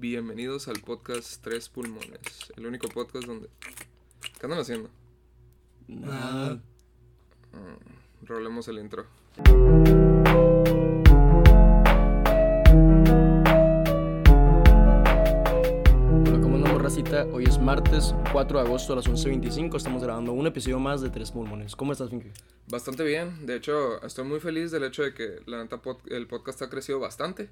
Bienvenidos al podcast Tres Pulmones, el único podcast donde... ¿Qué andan haciendo? Nada. Mm, rolemos el intro. Hoy es martes 4 de agosto a las 11.25. Estamos grabando un episodio más de Tres Pulmones. ¿Cómo estás, Finky? Bastante bien, de hecho estoy muy feliz del hecho de que la neta pod- el podcast ha crecido bastante,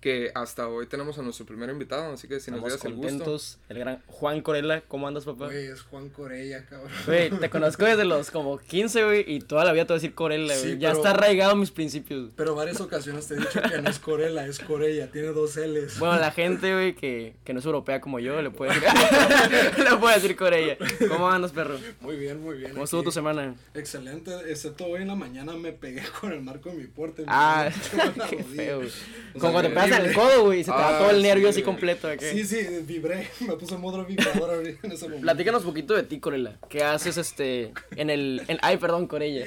que hasta hoy tenemos a nuestro primer invitado, así que si nos Estamos dieras el gusto... El gran Juan Corella, ¿cómo andas, papá? Güey, es Juan Corella, cabrón. Güey, te conozco desde los como 15, güey, y toda la vida te voy a decir Corella, güey. Sí, ya pero- está arraigado en mis principios. Pero varias ocasiones te he dicho que no es Corella, es Corella, tiene dos L's. Bueno, la gente, güey, que, que no es europea como yo, le puede decir, le puede decir Corella. ¿Cómo andas, perro? Muy bien, muy bien. ¿Cómo estuvo tu semana? Excelente, excepto hoy en la mañana me pegué con el marco de mi puerta. Ah, qué feo, güey. O Como sea, cuando te pegas en el codo, güey, y se te va Ah, todo el nervio sí, así completo. Sí, sí, vibré, me puse en modo vibrador ahorita en ese momento. Platícanos poquito de ti, Corella. ¿Qué haces este en el en, ay, perdón, Corella.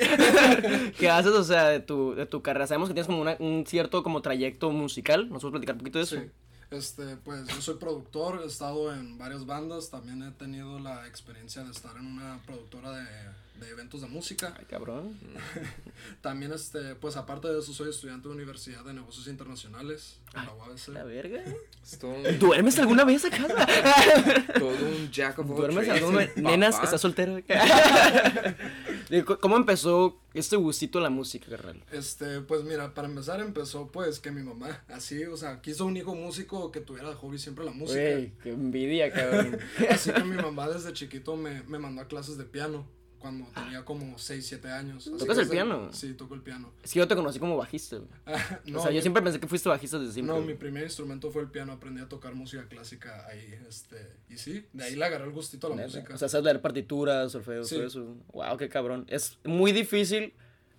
¿Qué haces, o sea, de tu de tu carrera? Sabemos que tienes como una- un cierto como trayecto musical. ¿Nos puedes platicar un poquito de eso? Sí, este, pues yo soy productor, he estado en varias bandas, también he tenido la experiencia de estar en una productora de, de eventos de música. Ay, cabrón. También, este, pues aparte de eso, soy estudiante de Universidad de Negocios Internacionales, en la UABC. La verga. Un, ¿Duermes alguna vez acá? todo un jack of all ¿Duermes trades, alguna vez? Nenas. ¿estás soltero? ¿Cómo empezó este gustito a la música, carnal? Este, pues mira, para empezar empezó pues que mi mamá, así, o sea, quiso un hijo músico que tuviera de hobby siempre la música. Güey, qué envidia, cabrón. Así que mi mamá desde chiquito me, me mandó a clases de piano cuando tenía como 6, 7 años. Así ¿Tocas el piano? Sí, toco el piano. Es que yo te conocí como bajista, güey. no, o sea, yo mi- siempre pensé que fuiste bajista desde siempre. No, mi primer instrumento fue el piano, aprendí a tocar música clásica ahí, este, y sí, de ahí le agarré el gustito a la Neta. música. O sea, sabes leer partituras, solfeo, Sí. todo eso. Wow, qué cabrón. Es muy difícil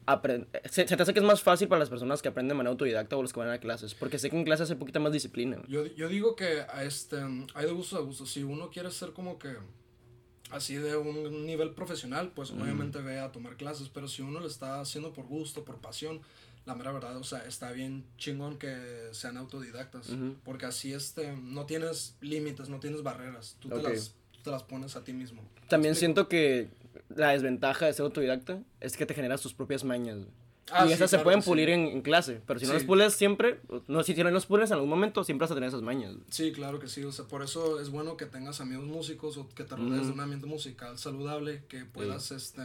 aprender. Se, se te hace que es más fácil para las personas que aprenden de manera autodidacta o los que van a clases. Porque sé que en clases hay poquita más disciplina. Yo, yo digo que este, hay de gusto a gusto. Si uno quiere ser como que así de un nivel profesional, pues obviamente ve a tomar clases. Pero si uno lo está haciendo por gusto, por pasión, la mera verdad, o sea, está bien chingón que sean autodidactas. Porque así este, no tienes límites, no tienes barreras. Tú, te las, tú te las pones a ti mismo. También siento que la desventaja de ser autodidacta es que te generas tus propias mañas. güey. Ah, y sí, esas se claro pueden que sí. pulir en, en clase. Pero si no Sí. las pules siempre, no, si no las pules en algún momento, siempre vas a tener esas mañas. Sí, claro que sí. O sea, por eso es bueno que tengas amigos músicos o que te rodees de un ambiente musical saludable, que puedas, este,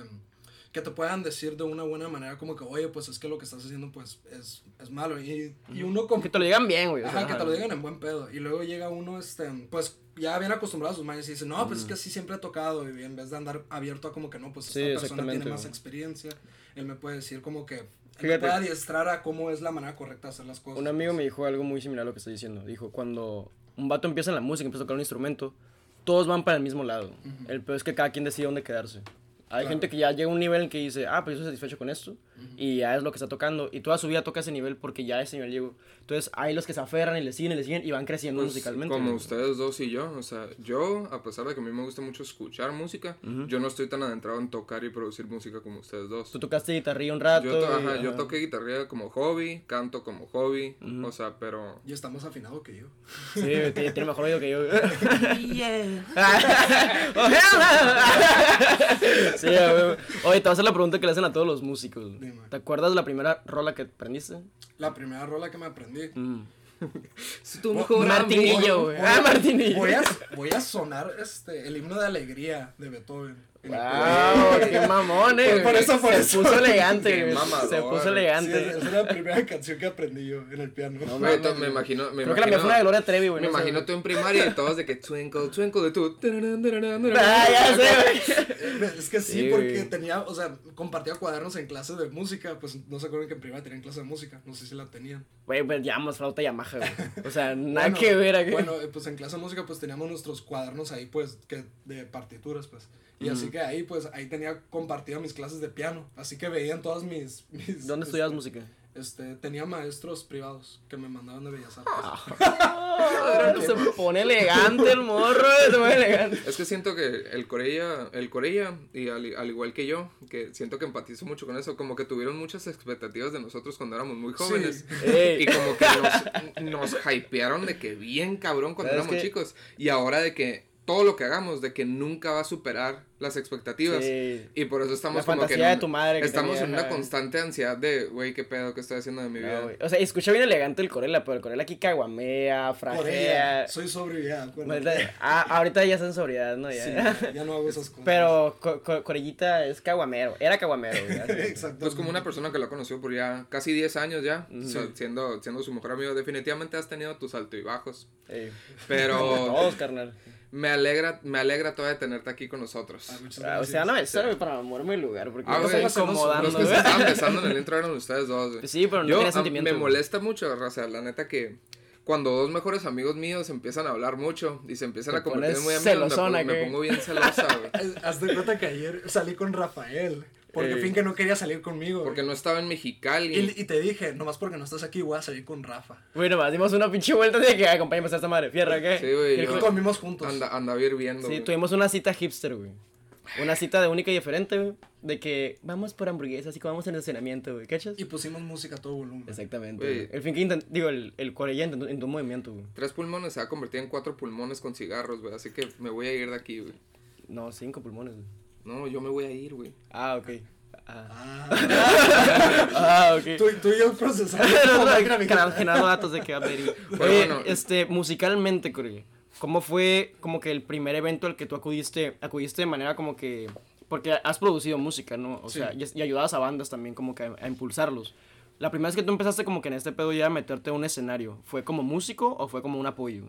que te puedan decir de una buena manera como que, oye, pues es que lo que estás haciendo, pues, es, es malo. Y, y uno como... Que te lo digan bien, güey. o sea, Ajá, que te lo digan en buen pedo. Y luego llega uno, este, pues, ya bien acostumbrado a sus mañas y dice, no, pues es que así siempre he tocado. Y en vez de andar abierto a como que no, pues Sí, esta persona tiene más experiencia. Él me puede decir como que... Fíjate. me puede adiestrar a cómo es la manera correcta de hacer las cosas. Un amigo me dijo algo muy similar a lo que estoy diciendo. Dijo, cuando un vato empieza en la música, empieza a tocar un instrumento, todos van para el mismo lado. El peor es que cada quien decide dónde quedarse. Hay Claro. gente que ya llega a un nivel en que dice, ah, pues yo estoy satisfecho con esto, y ya es lo que está tocando, y toda su vida toca ese nivel porque ya ese nivel llegó. Entonces hay los que se aferran y le siguen y le siguen y van creciendo Pues, musicalmente. Como güey. ustedes dos y yo, o sea, yo, a pesar de que a mí me gusta mucho escuchar música, yo no estoy tan adentrado en tocar y producir música como ustedes dos. Tú tocaste guitarrilla un rato. Yo, to- y- ajá, yo ajá. toqué guitarra como hobby, canto como hobby, o sea, pero... Y está más afinado que yo. Sí, tiene, tiene mejor oído que yo. sí, güey. Oye, te voy a hacer la pregunta que le hacen a todos los músicos. ¿Te acuerdas de la primera rola que aprendiste? La primera rola que me aprendí. Mm. tu mejor Martinillo, güey. Ah, Martinillo. Voy a, voy a sonar este, el himno de alegría de Beethoven. Wow, qué mamón, eh. Por- por güey. eso, por Se eso. puso elegante. Se puso. Sí, elegante. esa es la primera canción que aprendí yo en el piano. No, me imagino, me Creo que la mía fue una de Gloria Trevi, güey. me no imagino tú en primaria y todos de que twinkle, twinkle de tu... Ah, ya sé, güey. Es que sí, Sí, porque güey. tenía, o sea, compartía cuadernos en clases de música, pues no se acuerdan que en primaria tenían clase de música, no sé si la tenían. Güey, pues llamamos flauta Yamaha, güey. O sea, nada Bueno, que ver aquí. Bueno, eh, pues en clase de música pues teníamos nuestros cuadernos ahí pues que de partituras pues. Y así que ahí pues ahí tenía compartida mis clases de piano, así que veían todas mis... mis ¿Dónde este, estudiabas música? Este, tenía maestros privados que me mandaban de Bellas Artes. Ah, se pone elegante el morro, se pone elegante. Es que siento que el Corella, el Corella, y al, al igual que yo, que siento que empatizo mucho con eso, como que tuvieron muchas expectativas de nosotros cuando éramos muy jóvenes. Ey. Y como que nos, nos hypearon de que bien cabrón cuando ¿Sabes éramos qué? chicos. Y ahora de que todo lo que hagamos, de que nunca va a superar las expectativas. Sí. Y por eso estamos La como que en de un- tu madre que estamos tenía, en una constante ansiedad de, güey, qué pedo, qué estoy haciendo de mi vida. O sea, escucha bien elegante el Corella, pero el Corella aquí caguamea, frajea. Soy sobrio ya, acuérdate. Ahorita- ah, ahorita ya está en sobriedad, ¿no? Ya. Sí, ya no hago esas cosas. Pero Co- Co- Corellita es caguamero, era caguamero. Exacto. Pues como una persona que lo ha conocido por ya casi 10 años ya, Ujú. o sea, siendo, siendo su mejor amigo, definitivamente has tenido tus altos y bajos. Ey. Pero Todos, carnal. Me alegra, me alegra todavía tenerte aquí con nosotros. Ah, Ah, o sea, no me sirve para moverme el lugar, porque Ah, estoy incomodando, Los que se estaban besando en el intro eran ustedes dos, güey. Sí, pero no Yo, tenía a- sentimiento. me molesta mucho, raza, la neta que cuando dos mejores amigos míos empiezan a hablar mucho y se empiezan Te a convertir muy amigos, me, pongo bien celosa, güey. Haz- Haz de cuenta que ayer salí con Rafael. Porque Ey. fin que no quería salir conmigo. Porque güey. no estaba en Mexicali. Y, y te dije, nomás porque no estás aquí, voy a salir con Rafa. Bueno, más dimos una pinche vuelta de que acompañemos a esta madre. Fierra, ¿qué? Sí, güey, ¿Qué dijo? comimos juntos. Anda, andaba hirviendo. Sí, güey. tuvimos una cita hipster, güey. Una cita de única y diferente, güey. De que vamos por hamburguesas y comamos en el estacionamiento, güey. ¿Cachas? Y pusimos música a todo volumen. Exactamente. Güey. El fin que intent- digo, el, el Corella intentó, intentó un movimiento, güey. Tres pulmones se va a convertir en cuatro pulmones con cigarros, güey. Así que me voy a ir de aquí, güey. No, cinco pulmones, güey. No, yo me voy a ir, güey. Ah, ok. Ah, Ah, ah ok. tú, tú y yo procesando. Generando datos de que va a venir. Oye, bueno. este, musicalmente, Corey, ¿cómo fue como que el primer evento al que tú acudiste, acudiste de manera como que, porque has producido música, ¿no? O Sí. sea, y, y ayudabas a bandas también como que a, a impulsarlos. La primera vez que tú empezaste como que en este pedo ya a meterte a un escenario, ¿fue como músico o fue como un apoyo?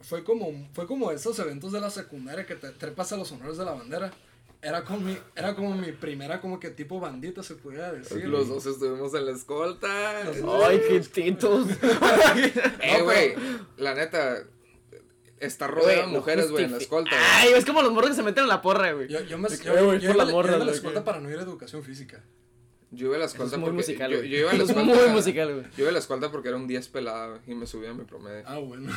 Fue como, fue como esos eventos de la secundaria que te trepas a los honores de la bandera. Era como mi, era como mi primera como que tipo bandita se pudiera decir. Los dos estuvimos en la escolta. Ay, qué titos. Eh, güey, la neta, está rodeado de mujeres, güey, en la escolta. Ay, es como los morros que se meten en la porra, güey. Yo, yo me yo, "Eh, güey, yo yo morras, iba a la que- para no ir a educación física. Yo iba a la Eso escolta es muy porque. musical, yo, yo iba a la Es escolta. muy musical, güey. Yo iba a la escolta porque era un 10 pelado y me subía a mi promedio. Ah, bueno.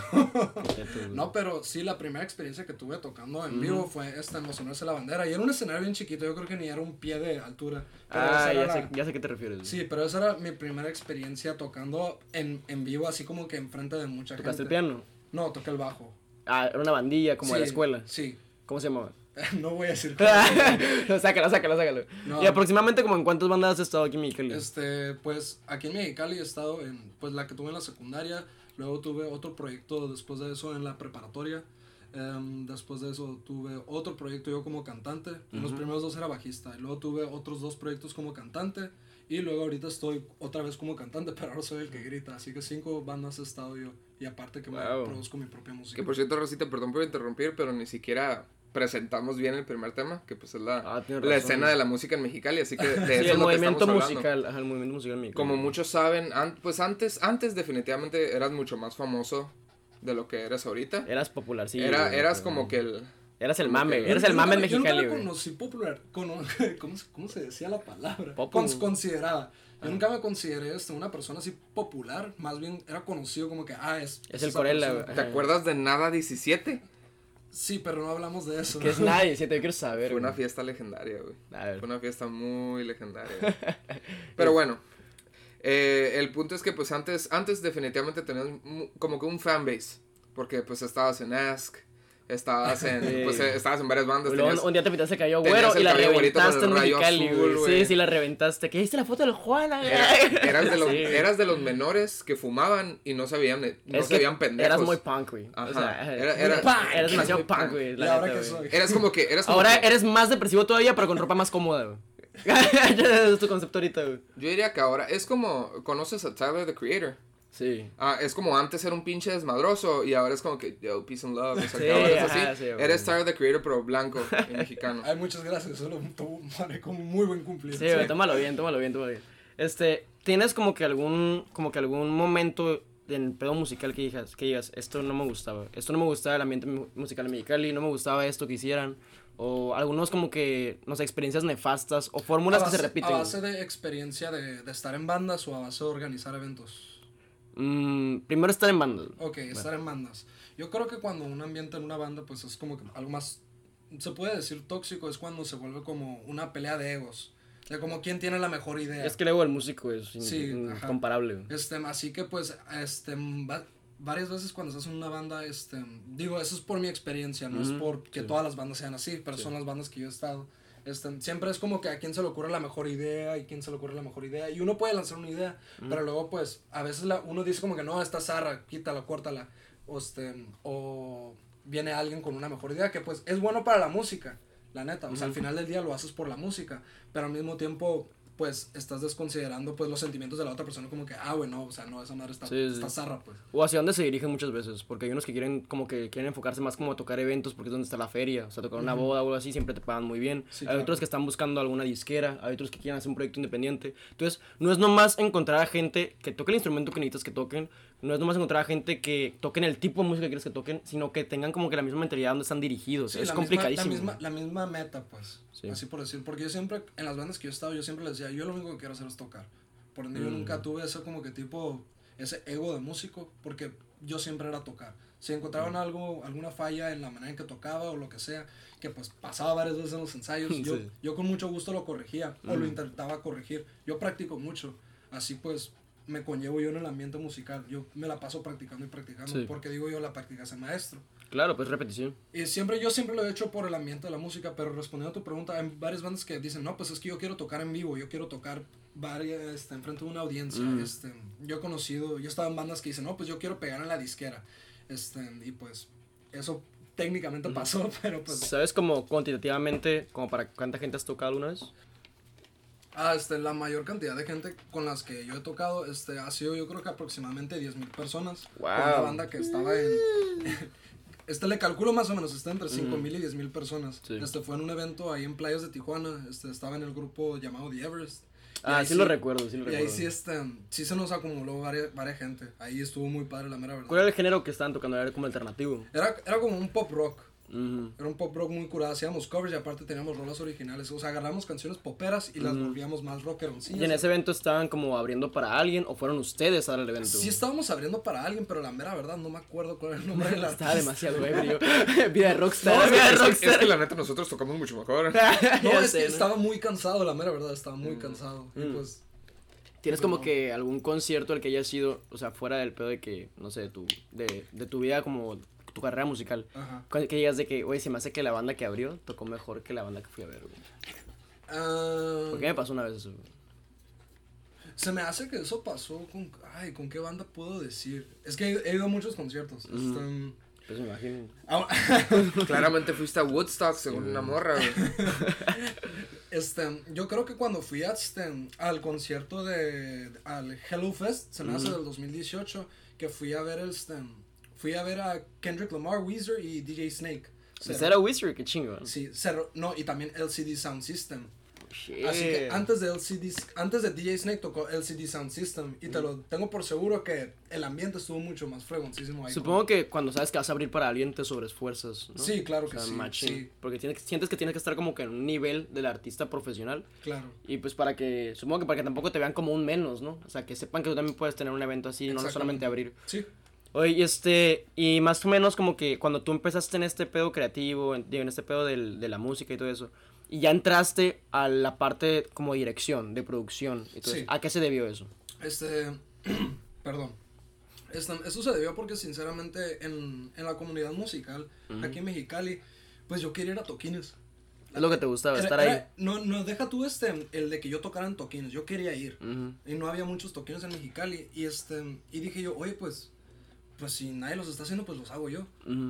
No, pero sí, la primera experiencia que tuve tocando en vivo fue esta de la bandera. Y era un escenario bien chiquito, yo creo que ni era un pie de altura. Ah, ya la- sé, ya sé a qué te refieres. güey. Sí, pero esa era mi primera experiencia tocando en, en vivo, así como que enfrente de mucha ¿Tocaste el gente. piano? No, toqué el bajo. Ah, era una bandilla como de la Sí, escuela. Sí. ¿Cómo se llamaba? No voy a decir. sácalo, sácalo, sácalo. No. Y aproximadamente como en cuántas bandas has estado aquí en Mexicali. Este, pues aquí en Mexicali he estado en, pues la que tuve en la secundaria, luego tuve otro proyecto después de eso en la preparatoria, em, después de eso tuve otro proyecto yo como cantante, en los primeros dos era bajista, y luego tuve otros dos proyectos como cantante, y luego ahorita estoy otra vez como cantante, pero ahora soy el que grita, así que cinco bandas he estado yo, y aparte que me produzco mi propia música. Que por cierto, Rosita, perdón por interrumpir, pero ni siquiera presentamos bien el primer tema, que pues es la, Ah, la escena de la música en Mexicali, así que de eso sí, es el lo que movimiento estamos hablando. musical. Ajá, el movimiento musical en Mexicali. Como muchos saben, an- pues antes, antes definitivamente eras mucho más famoso de lo que eres ahorita. Eras popular, sí. Era, güey, eras pero- como que el... Eras el mame, que- eras el mame en nunca- yo nunca Mexicali, güey. conocí popular, cono- ¿cómo, se- cómo se decía la palabra? Cons- considerada. Yo nunca me consideré este, una persona así popular, más bien era conocido como que, ah, es... Es el Corella. ¿Te acuerdas de Nada 17? Sí, pero no hablamos de eso. Que es nadie, si te quiero saber. Fue una fiesta legendaria, güey. A ver. Fue una fiesta muy legendaria. güey. Pero bueno, eh, el punto es que pues antes, antes definitivamente tenías como que un fanbase. Porque pues estabas en Ask, estabas en, Sí. pues, eh, estabas en varias bandas. Tenías- un día te pintaste cayó güero y la reventaste en Mexicali, azul, güey. Sí, sí, la reventaste. ¿Qué viste la foto del Juana? Era- eras, de los, Sí. eras de los menores que fumaban y no sabían, no Es veían pendejos. Eras muy punk, güey. O Ajá. sea, Era- muy era- punk. Muy Eres demasiado punk. punk, güey. ¿Y la ahora neta, qué güey. soy? Eras como que, eras como Ahora que- eres más depresivo todavía, pero con ropa más cómoda, güey. Ese es tu concepto ahorita, güey. Yo diría que ahora es como, ¿conoces a Tyler, the Creator? Sí. Ah, es como antes era un pinche desmadroso y ahora es como que, yo, peace and love. O sea, Sí, ahora es así. ajá, sí. Eres Tyler, the Creator, pero blanco y mexicano. Ay, muchas gracias, eso lo tomaré como muy buen cumplido. Sí, güey, tómalo bien, tómalo bien, tómalo bien. Este, ¿tienes como que algún, como que algún momento en el pedo musical que digas, que digas, esto no me gustaba, esto no me gustaba el ambiente mu- musical en Mexicali, no me gustaba esto que hicieran, o algunos como que, no sé, experiencias nefastas, o fórmulas a que se base, repiten? A base de experiencia de, de estar en bandas o a base de organizar eventos. Mm, primero estar en bandas. Ok, estar en bandas. Yo creo que cuando un ambiente en una banda, pues es como que algo más, se puede decir tóxico, es cuando se vuelve como una pelea de egos. De como quién tiene la mejor idea. Es que el ego del músico es Sí, incomparable. Este, así que pues, este, va- varias veces cuando estás en una banda, este, digo, eso es por mi experiencia, no es porque sí. todas las bandas sean así, pero Sí. son las bandas que yo he estado. Este, siempre es como que a quién se le ocurre la mejor idea y quién se le ocurre la mejor idea. Y uno puede lanzar una idea, pero luego pues a veces la, uno dice como que no, esta zarra, quítala, córtala. O, este, o viene alguien con una mejor idea que pues es bueno para la música, la neta. O sea, al final del día lo haces por la música, pero al mismo tiempo pues estás desconsiderando pues los sentimientos de la otra persona como que, ah, bueno, o sea, no, esa madre está, Sí, sí. está zarra, pues. O hacia dónde se dirigen muchas veces, porque hay unos que quieren como que quieren enfocarse más como a tocar eventos porque es donde está la feria, o sea, tocar una boda o algo así siempre te pagan muy bien. Sí, hay claro. otros que están buscando alguna disquera, hay otros que quieren hacer un proyecto independiente. Entonces, no es nomás encontrar a gente que toque el instrumento que necesitas que toquen, no es nomás encontrar a gente que toquen el tipo de música que quieres que toquen, sino que tengan como que la misma mentalidad donde están dirigidos. Sí, es la complicadísimo. Misma, la, misma, la misma meta, pues. Sí. Así por decir. Porque yo siempre, en las bandas que yo he estado, yo siempre les decía, yo lo único que quiero hacer es tocar. Por ende, yo Mm. nunca tuve ese como que tipo, ese ego de músico, porque yo siempre era tocar. Si encontraban algo, alguna falla en la manera en que tocaba o lo que sea, que pues pasaba varias veces en los ensayos, yo, Sí. yo con mucho gusto lo corregía o lo Mm. intentaba corregir. Yo practico mucho, así pues me conllevo yo en el ambiente musical. Yo me la paso practicando y practicando, Sí. porque digo yo, la práctica hace maestro. Claro, pues repetición. Y siempre, yo siempre lo he hecho por el ambiente de la música, pero respondiendo a tu pregunta, hay varias bandas que dicen, no, pues es que yo quiero tocar en vivo, yo quiero tocar varias, este, enfrente de una audiencia. Mm. Este, yo he conocido, yo he estado en bandas que dicen, no, pues yo quiero pegar en la disquera. Este, y pues eso técnicamente Ujú. pasó, pero pues... ¿Sabes como cuantitativamente, como para cuánta gente has tocado alguna vez? Ah, este, la mayor cantidad de gente con las que yo he tocado, este, ha sido yo creo que aproximadamente 10.000 personas. Con una Wow. banda que estaba en... Este le calculo más o menos, está entre 5.000 mil y 10.000 personas. Sí. Este fue en un evento ahí en playas de Tijuana, este estaba en el grupo llamado The Everest. Y Ah, ahí sí, lo recuerdo, sí lo Y recuerdo. ahí sí, este, sí se nos acumuló varias, varias gente. Ahí estuvo muy padre la mera verdad. ¿Cuál era el género que estaban tocando? Era como alternativo. Era, era como un pop rock. Era un pop rock muy curado. Hacíamos covers y aparte teníamos rolas originales. O sea, agarramos canciones poperas y las volvíamos más rockeroncillas. ¿Y en ese evento estaban como abriendo para alguien o fueron ustedes a dar el evento? Sí estábamos abriendo para alguien, pero la mera verdad no me acuerdo cuál era el nombre del Estaba artista. demasiado ebrio. Vida de rockstar. No, es, vida de que- es que- rockstar. es que la neta nosotros tocamos mucho mejor. No, Ya es sé, que ¿no? estaba muy cansado, la mera verdad, estaba muy cansado. Y Mm. pues, ¿Tienes Pues como no. que algún concierto al que hayas sido, o sea, fuera del pedo de que, no sé, de tu, de, de tu vida como tu carrera musical? ajá. Que digas de que, oye, se me hace que la banda que abrió tocó mejor que la banda que fui a ver, güey. Ah, ¿Por qué me pasó una vez eso, güey? Se me hace que eso pasó con. Ay, ¿con qué banda puedo decir? Es que he, he ido a muchos conciertos. Este, Pues me imagino. ah, Claramente fuiste a Woodstock según una morra, güey. este, yo creo que cuando fui a este, al concierto de. al Hello Fest, se me hace del 2018, que fui a ver el. Este, fui a ver a Kendrick Lamar, Weezer y DJ Snake. ¿Ese Cerró- era Wizard? Qué chingo. Sí, cerró- no, y también LCD Sound System. Shit. Así que antes de LCD, antes de DJ Snake tocó LCD Sound System y te lo tengo por seguro que el ambiente estuvo mucho más fregoncísimo ahí. Supongo que cuando sabes que vas a abrir para alguien te sobreesfuerzas, ¿no? Sí, claro O que sea, sí, machín. sí. Porque tienes, sientes que tienes que estar como que en un nivel del artista profesional. Claro. Y pues para que, supongo que para que tampoco te vean como un menos, ¿no? O sea, que sepan que tú también puedes tener un evento así, no solamente abrir. Sí. Oye, este, y más o menos como que cuando tú empezaste en este pedo creativo, en, en este pedo del- de la música y todo eso, y ya entraste a la parte como dirección, de producción y todo Sí. eso, ¿a qué se debió eso? Este, perdón. Este, eso se debió porque sinceramente en, en la comunidad musical, Ujú. aquí en Mexicali, pues yo quería ir a toquines. Es lo que te gustaba, Era- estar era- ahí. No, no, deja tú este, el de que yo tocara en toquines, yo quería ir. Ujú. Y no había muchos toquines en Mexicali. Y este, y dije yo, oye, pues, pues si nadie los está haciendo, pues los hago yo.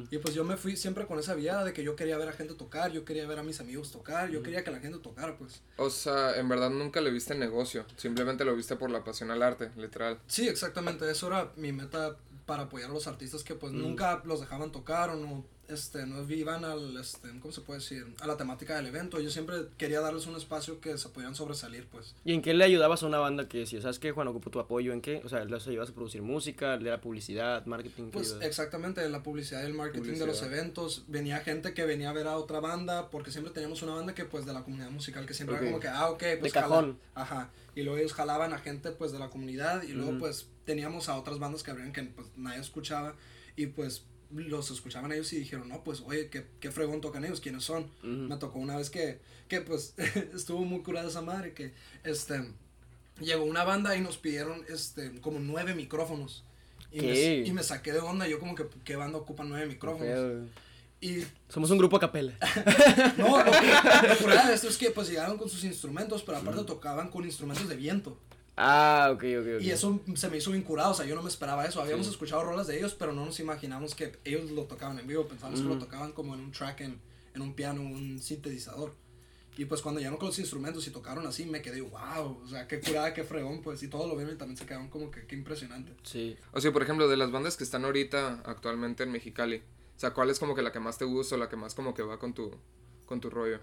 Y pues yo me fui siempre con esa viada de que yo quería ver a gente tocar, yo quería ver a mis amigos tocar, yo quería que la gente tocara, pues. O sea, en verdad nunca le viste negocio. Simplemente lo viste por la pasión al arte, literal. Sí, exactamente, eso era mi meta para apoyar a los artistas que pues nunca los dejaban tocar o no, este, no iban al, este, ¿cómo se puede decir? A la temática del evento. Yo siempre quería darles un espacio que se pudieran sobresalir, pues. ¿Y en qué le ayudabas a una banda que decía, sabes qué, Juan, ocupo tu apoyo? ¿En qué? O sea, ¿les ayudabas a producir música, le era publicidad, marketing? ¿qué Pues exactamente, la publicidad y el marketing de los eventos. Venía gente que venía a ver a otra banda, porque siempre teníamos una banda que pues de la comunidad musical, que siempre Ok. era como que, ah, ok, pues De jala- cajón. Ajá. Y luego ellos jalaban a gente pues de la comunidad y luego pues teníamos a otras bandas que abrían que pues nadie escuchaba y pues los escuchaban ellos y dijeron, no, pues, oye, qué, qué fregón tocan ellos, ¿quiénes son? Me tocó una vez que, que pues, estuvo muy curada esa madre, que, este, llegó una banda y nos pidieron, este, como nueve micrófonos. Y, me, ¿Qué? y me saqué de onda, yo como que, ¿qué banda ocupa nueve micrófonos? Y Somos un grupo a capela. no, lo, que- lo curada de esto es que pues llegaron con sus instrumentos, pero aparte tocaban con instrumentos de viento. Ah, ok, ok, ok. Y eso se me hizo bien curado, o sea, yo no me esperaba eso. Habíamos escuchado rolas de ellos, pero no nos imaginamos que ellos lo tocaban en vivo. Pensábamos que lo tocaban como en un track, en, en un piano, un sintetizador. Y pues cuando llegaron con los instrumentos y tocaron así, me quedé, wow, o sea, qué curada, qué fregón, pues. Y todos lo vieron y también se quedaron como que, qué impresionante. Sí. O sea, por ejemplo, de las bandas que están ahorita actualmente en Mexicali, o sea, ¿cuál es como que la que más te gusta o la que más como que va con tu, con tu rollo?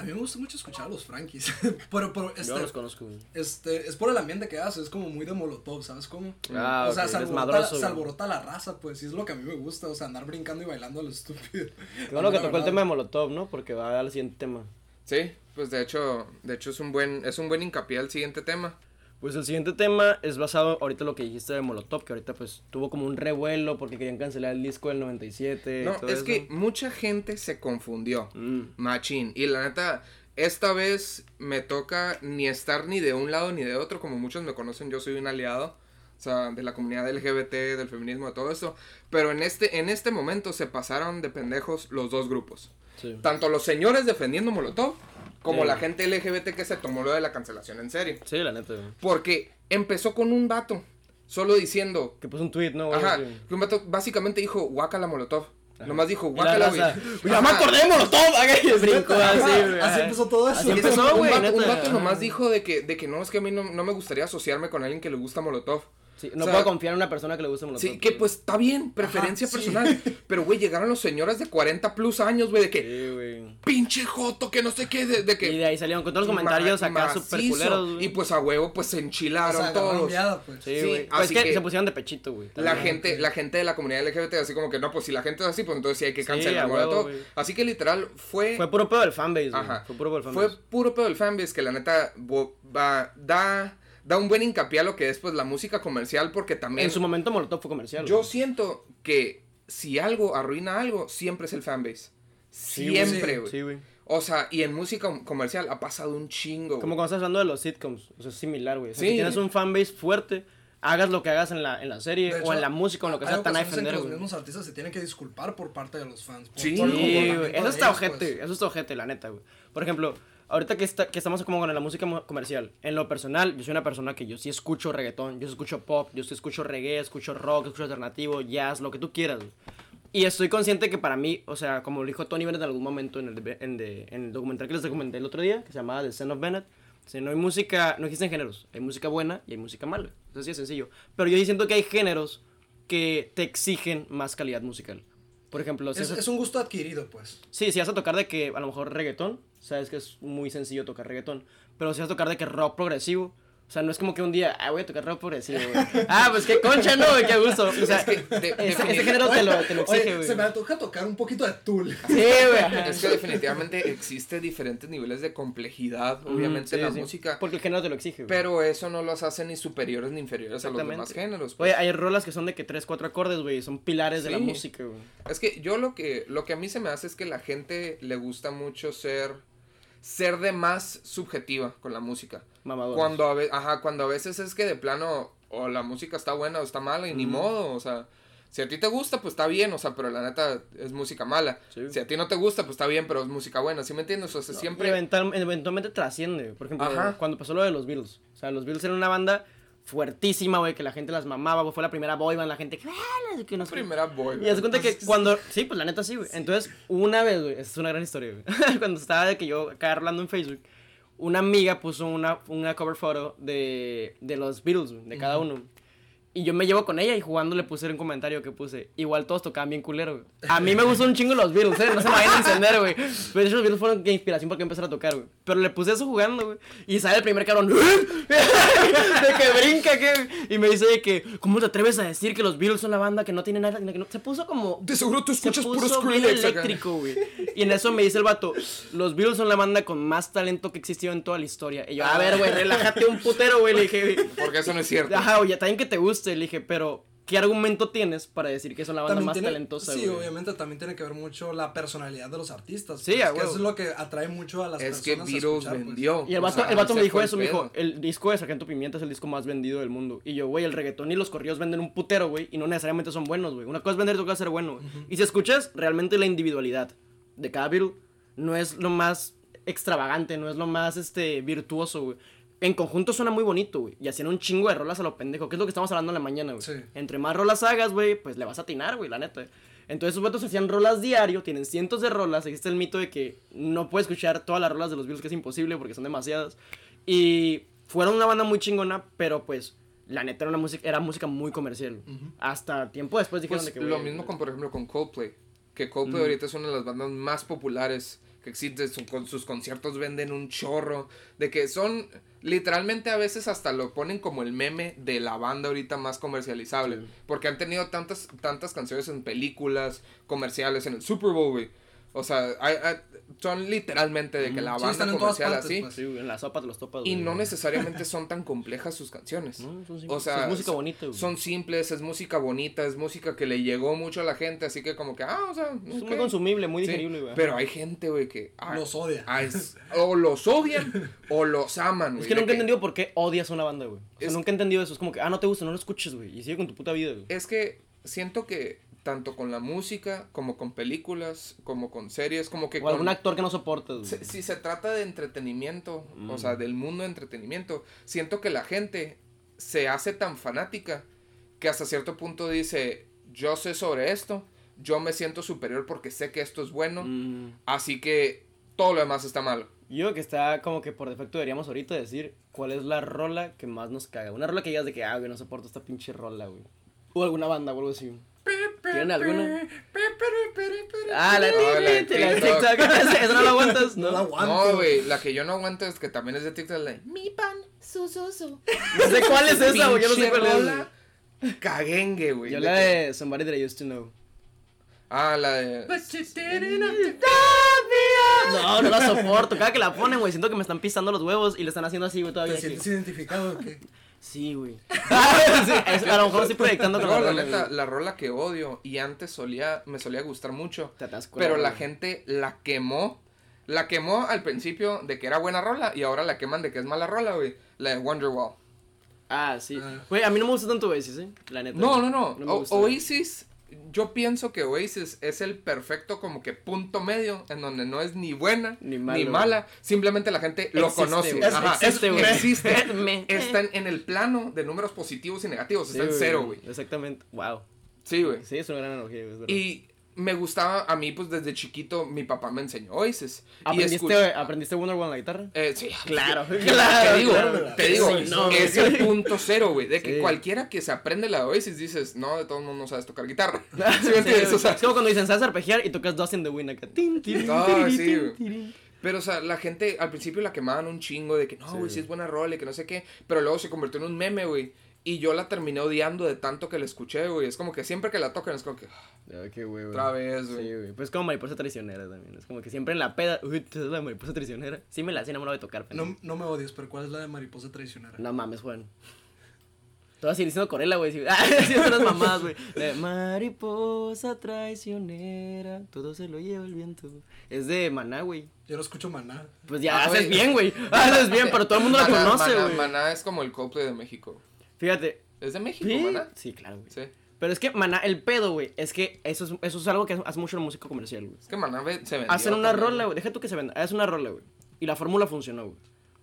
A mí me gusta mucho escuchar a los Frankies. pero, pero, este, Yo no los conozco, este, es por el ambiente que hace, es como muy de Molotov, ¿sabes cómo? Ah, o sea, ok, se, alborota, se la raza, pues, y es lo que a mí me gusta, o sea, andar brincando y bailando a lo estúpido. Bueno que tocó el tema de Molotov, ¿no? Porque va al siguiente tema. Sí, pues de hecho, de hecho es un buen, es un buen hincapié al siguiente tema. Pues el siguiente tema es basado ahorita en lo que dijiste de Molotov, que ahorita pues tuvo como un revuelo porque querían cancelar el disco del 97. y No, todo es eso. que mucha gente se confundió. Mm. Machín. Y la neta, esta vez me toca ni estar ni de un lado ni de otro. Como muchos me conocen, yo soy un aliado. O sea, de la comunidad LGBT, del feminismo, de todo eso. Pero en este, en este momento se pasaron de pendejos los dos grupos. Sí. Tanto los señores defendiendo Molotov, como Sí. la gente LGBT que se tomó lo de la cancelación en serio. Sí, la neta, güey. Porque empezó con un vato, solo diciendo, Que puso un tweet, ¿no? güey? Ajá, que un vato básicamente dijo guácala Molotov. Ajá. Nomás dijo guácala, güey. Ya me acordé de Molotov, haga y brincó así, güey. Así empezó todo eso. Así empezó, güey, un vato, un neta. vato nomás dijo de que, de que no, es que a mí no, no me gustaría asociarme con alguien que le gusta Molotov. Sí, no O sea, puedo confiar en una persona que le guste Molotov. Sí, que pues está bien, preferencia Ajá, sí. personal. Pero, güey, llegaron los señores de 40 plus años, güey, de que Sí, güey. pinche joto, que no sé qué, de, de que. Y de ahí salieron con todos los comentarios ma- acá súper macizo. culeros, güey. Y pues a huevo, pues se O enchilaron sea, agarraron todos. viada, pues. Sí, sí, güey. Pues así es que, que- se pusieron de pechito, güey. La gente, la gente de la comunidad LGBT así como que no, pues si la gente es así, pues entonces sí hay que Sí, cancelar a huevo, Molotov. güey. Así que literal fue Fue puro pedo del fanbase, güey. Ajá. Fue puro pedo del Fue fanbase. puro pedo del fanbase que la neta da, da un buen hincapié a lo que es pues la música comercial porque también En su momento Molotov fue comercial. yo güey. siento que si algo arruina algo, siempre es el fanbase. Siempre, güey. Sí, güey. O sea, y en música comercial ha pasado un chingo. Como cuando estás hablando de los sitcoms. O sea, es similar, güey. O sea, Sí. si tienes un fanbase fuerte, hagas lo que hagas en la, en la serie De o hecho, en la música o en lo que sea, tan a defender, los mismos artistas se tienen que disculpar por parte de los fans. por Sí, güey. Eso está ellos, ojete, pues. eso está ojete, la neta, güey. Por ejemplo, ahorita que, está, que estamos como con la música comercial, en lo personal, yo soy una persona que yo sí escucho reggaetón, yo sí escucho pop, yo sí escucho reggae, escucho rock, escucho alternativo, jazz, lo que tú quieras. Y estoy consciente que para mí, o sea, como lo dijo Tony Bennett en algún momento en el, en, de- en el documental que les comenté el otro día, que se llamaba The Son of Bennett, si no hay música, no existen géneros, hay música buena y hay música mala. Eso sí es sencillo. Pero yo sí siento que hay géneros que te exigen más calidad musical. Por ejemplo, si Es, es un gusto adquirido, pues. Sí, si vas a tocar de que a lo mejor reggaetón, sabes que es muy sencillo tocar reggaetón, pero si vas a tocar de que rock progresivo, o sea, no es como que un día, ah, voy a tocar rock progresivo, güey. Ah, pues qué concha, ¿no? güey? Qué gusto. O sea, Es que de- ese, género te lo, te lo exige, Oye, güey. se me antoja tocar un poquito de Tool. Sí, güey. Es que definitivamente existe diferentes niveles de complejidad, obviamente, en Sí, la sí. música. Porque el género te lo exige, güey. Pero eso no los hace ni superiores ni inferiores a los demás géneros. pues. Oye, hay rolas que son de que 3, 4 acordes, güey, y son pilares de la música, güey. Es que yo lo que, lo que a mí se me hace es que la gente le gusta mucho ser, ser de más subjetiva con la música. Mamador. Cuando a, ve- ajá, cuando a veces es que de plano o la música está buena o está mala y ni modo, o sea, si a ti te gusta pues está bien, o sea, pero la neta es música mala. Sí. Si a ti no te gusta pues está bien, pero es música buena, ¿sí me entiendes? O sea, siempre... eventual- eventualmente trasciende. Por ejemplo, Ajá. cuando pasó lo de los Beatles. O sea, los Beatles eran una banda fuertísima, güey, que la gente las mamaba, güey. Fue la primera boy band, la gente que... "Ah, que no sé qué". Primera boy. Y haz de cuenta que cuando. Sí, pues la neta sí, güey. Entonces, una vez, güey. Es una gran historia, güey. cuando estaba de que yo acá hablando en Facebook, una amiga puso una, una cover photo de, de los Beatles, güey, de cada uno. Y yo me llevo con ella y jugando le puse un comentario que puse. Igual todos tocaban bien culero, güey. A mí me gustó un chingo los Beatles, ¿eh? No se me vayan a encender, güey. Pero de hecho los Beatles fueron de inspiración para que empezara a tocar, güey. Pero le puse eso jugando, güey. Y sale el primer cabrón. de que brinca, que. Y me dice de que, ¿cómo te atreves a decir que los Beatles son la banda que no tiene nada? Que no... Se puso como. De seguro tú escuchas puro Skrillex eléctrico, güey. Y en eso me dice el vato, los Beatles son la banda con más talento que existió en toda la historia. Y yo, a ver, güey, relájate un putero, güey. Le dije, Porque eso no es cierto. ajá, oye, también que te guste. Le dije, pero ¿qué argumento tienes para decir que son la banda También más tiene- talentosa, Sí, güey? obviamente también tiene que ver mucho la personalidad de los artistas. Sí, pues, que eso es lo que atrae mucho a las Es que personas. a Beatles escuchar, pues. vendió. Y el o vato, sea, el vato me dijo eso, me dijo, el disco de Sargento Pimienta es el disco más vendido del mundo. Y yo, güey, el reggaetón y los corridos venden un putero, güey, y no necesariamente son buenos, güey. Una cosa es vender y otra cosa es ser bueno, güey. Y si escuchas realmente la individualidad de cada Beatle, no es lo más extravagante, no es lo más, este, virtuoso, güey. En conjunto suena muy bonito, güey. Y hacían un chingo de rolas a lo pendejo, que es lo que estamos hablando en la mañana, güey. Sí. Entre más rolas hagas, güey, pues le vas a atinar, güey, la neta. Entonces esos vatos hacían rolas diario, tienen cientos de rolas. Existe el mito de que no puedes escuchar todas las rolas de los Beatles, que es imposible porque son demasiadas. Y fueron una banda muy chingona, pero pues la neta era, una música, era música muy comercial. Hasta tiempo después dijeron Pues de que... lo mismo con, por ejemplo, con Coldplay. Que Coldplay ahorita es una de las bandas más populares que existe. Su- con sus conciertos venden un chorro. De que son, literalmente a veces hasta lo ponen como el meme de la banda ahorita más comercializable. Sí. Porque han tenido tantas, tantas canciones en películas, comerciales, en el Super Bowl, güey. O sea, hay- hay- son literalmente de que la Sí, banda están en todas comercial partes, así. pues. Sí, en la sopa te los topas, Y güey. no necesariamente son tan complejas sus canciones. No, son O simples. sea, es música son- bonita, güey. Son simples, es música bonita, es música que le llegó mucho a la gente, así que como que, ah, o sea, Es muy consumible, muy Sí, digerible, güey. Pero hay gente, güey, que ah, Los odia. ah, es- o los odian o los aman, güey. Es que nunca he entendido por qué odias a una banda, güey. O sea, Es- nunca he entendido eso. Es como que, ah, no te gusta, no lo escuches, güey. Y sigue con tu puta vida, güey. Es que siento que tanto con la música, como con películas, como con series, como que O con... algún actor que no soportas, güey. se- si se trata de entretenimiento, o Mm. sea, del mundo de entretenimiento, siento que la gente se hace tan fanática que hasta cierto punto dice, yo sé sobre esto, yo me siento superior porque sé que esto es bueno, Mm. así que todo lo demás está malo. Yo que está como que por defecto deberíamos ahorita decir cuál es la rola que más nos caga. Una rola que digas de que, ah, güey, no soporto esta pinche rola, güey. O alguna banda o algo así. ¿Tienen alguna? Ah, la de TikTok. Esa no la aguantas, No ¿no? la aguanto. No, güey, la que yo no aguanto es que también es de TikTok, la de, Mi pan, su, su, su. No sé cuál es esa, güey. Yo no sé cuál es. Caguengue, güey. Yo la de Somebody That I Used to Know. Ah, la de... No, no la soporto. Cada que la ponen, güey, siento que me están pisando los huevos y le están haciendo así, güey, todavía. ¿Te sientes identificado o qué? Sí, güey. Sí, es- a lo mejor estoy proyectando No, la la rola, la rola que odio y antes solía, me solía gustar mucho, Te atasco pero la gente la quemó, la quemó al principio de que era buena rola y ahora la queman de que es mala rola, güey, la de Wonderwall. Ah, sí. Ah. Güey, a mí no me gusta tanto Oasis, ¿eh? La neta. No, no, no, me O-. Oasis, yo pienso que Oasis es el perfecto como que punto medio en donde no es ni buena Ni mala, simplemente la gente lo Existe, conoce. güey. Ajá, Existe, es- güey. existe. Me- Está en, en el plano de números positivos y negativos, Sí, está en cero, güey. Exactamente. Wow. Sí, güey. Sí, es una gran analogía, es verdad. Y me gustaba, a mí pues desde chiquito mi papá me enseñó Oasis. Y ¿Aprendiste, ¿Aprendiste Wonderwall en la guitarra? Eh, sí, Claro, Te claro, digo, claro. te digo, Sí, no, es el punto cero, güey. De que Sí. cualquiera que se aprende la Oasis dices, no, de todos modos no sabes tocar guitarra. ¿Sí entiendes? O sea, es como cuando dicen, ¿sabes arpegiar? Y tocas Dust in the Wind acá. Tin, tin, Ah, tin, sí. Pero, o sea, la gente al principio la quemaban un chingo de que no, güey, Sí. sí. es buena rola y que no sé qué. Pero luego se convirtió en un meme, güey. Y yo la terminé odiando de tanto que la escuché, güey. Es como que siempre que la tocan es como que, Ah, qué güey, güey. otra vez, güey. Sí, güey. Pues como mariposa traicionera también. Es como que siempre en la peda. Uy, ¿tú la mariposa traicionera? Sí me la hacía, no me la voy a tocar, pendejo. No, no me odies, pero ¿cuál es la de mariposa traicionera? No mames, Juan. Te vas a ir diciendo Corella, güey. Sí, ah, sí, son las mamás, güey. De mariposa traicionera, todo se lo lleva el viento. Es de Maná, güey. Yo no escucho maná. Pues ya Ah, haces bien, güey. Haces bien, pero todo el mundo la conoce, Maná- güey. Maná es como el Coldplay de México. Fíjate. ¿Es de México, ¿Sí? Maná? Sí, claro, güey. Sí. Pero es que Maná, el pedo, güey, es que eso es, eso es algo que hace mucho la música comercial, güey. Es que Maná ve- se vendió. Hacen una también, rola, güey. Deja tú que se venda. Hacen una rola, güey. Y la fórmula funcionó, güey.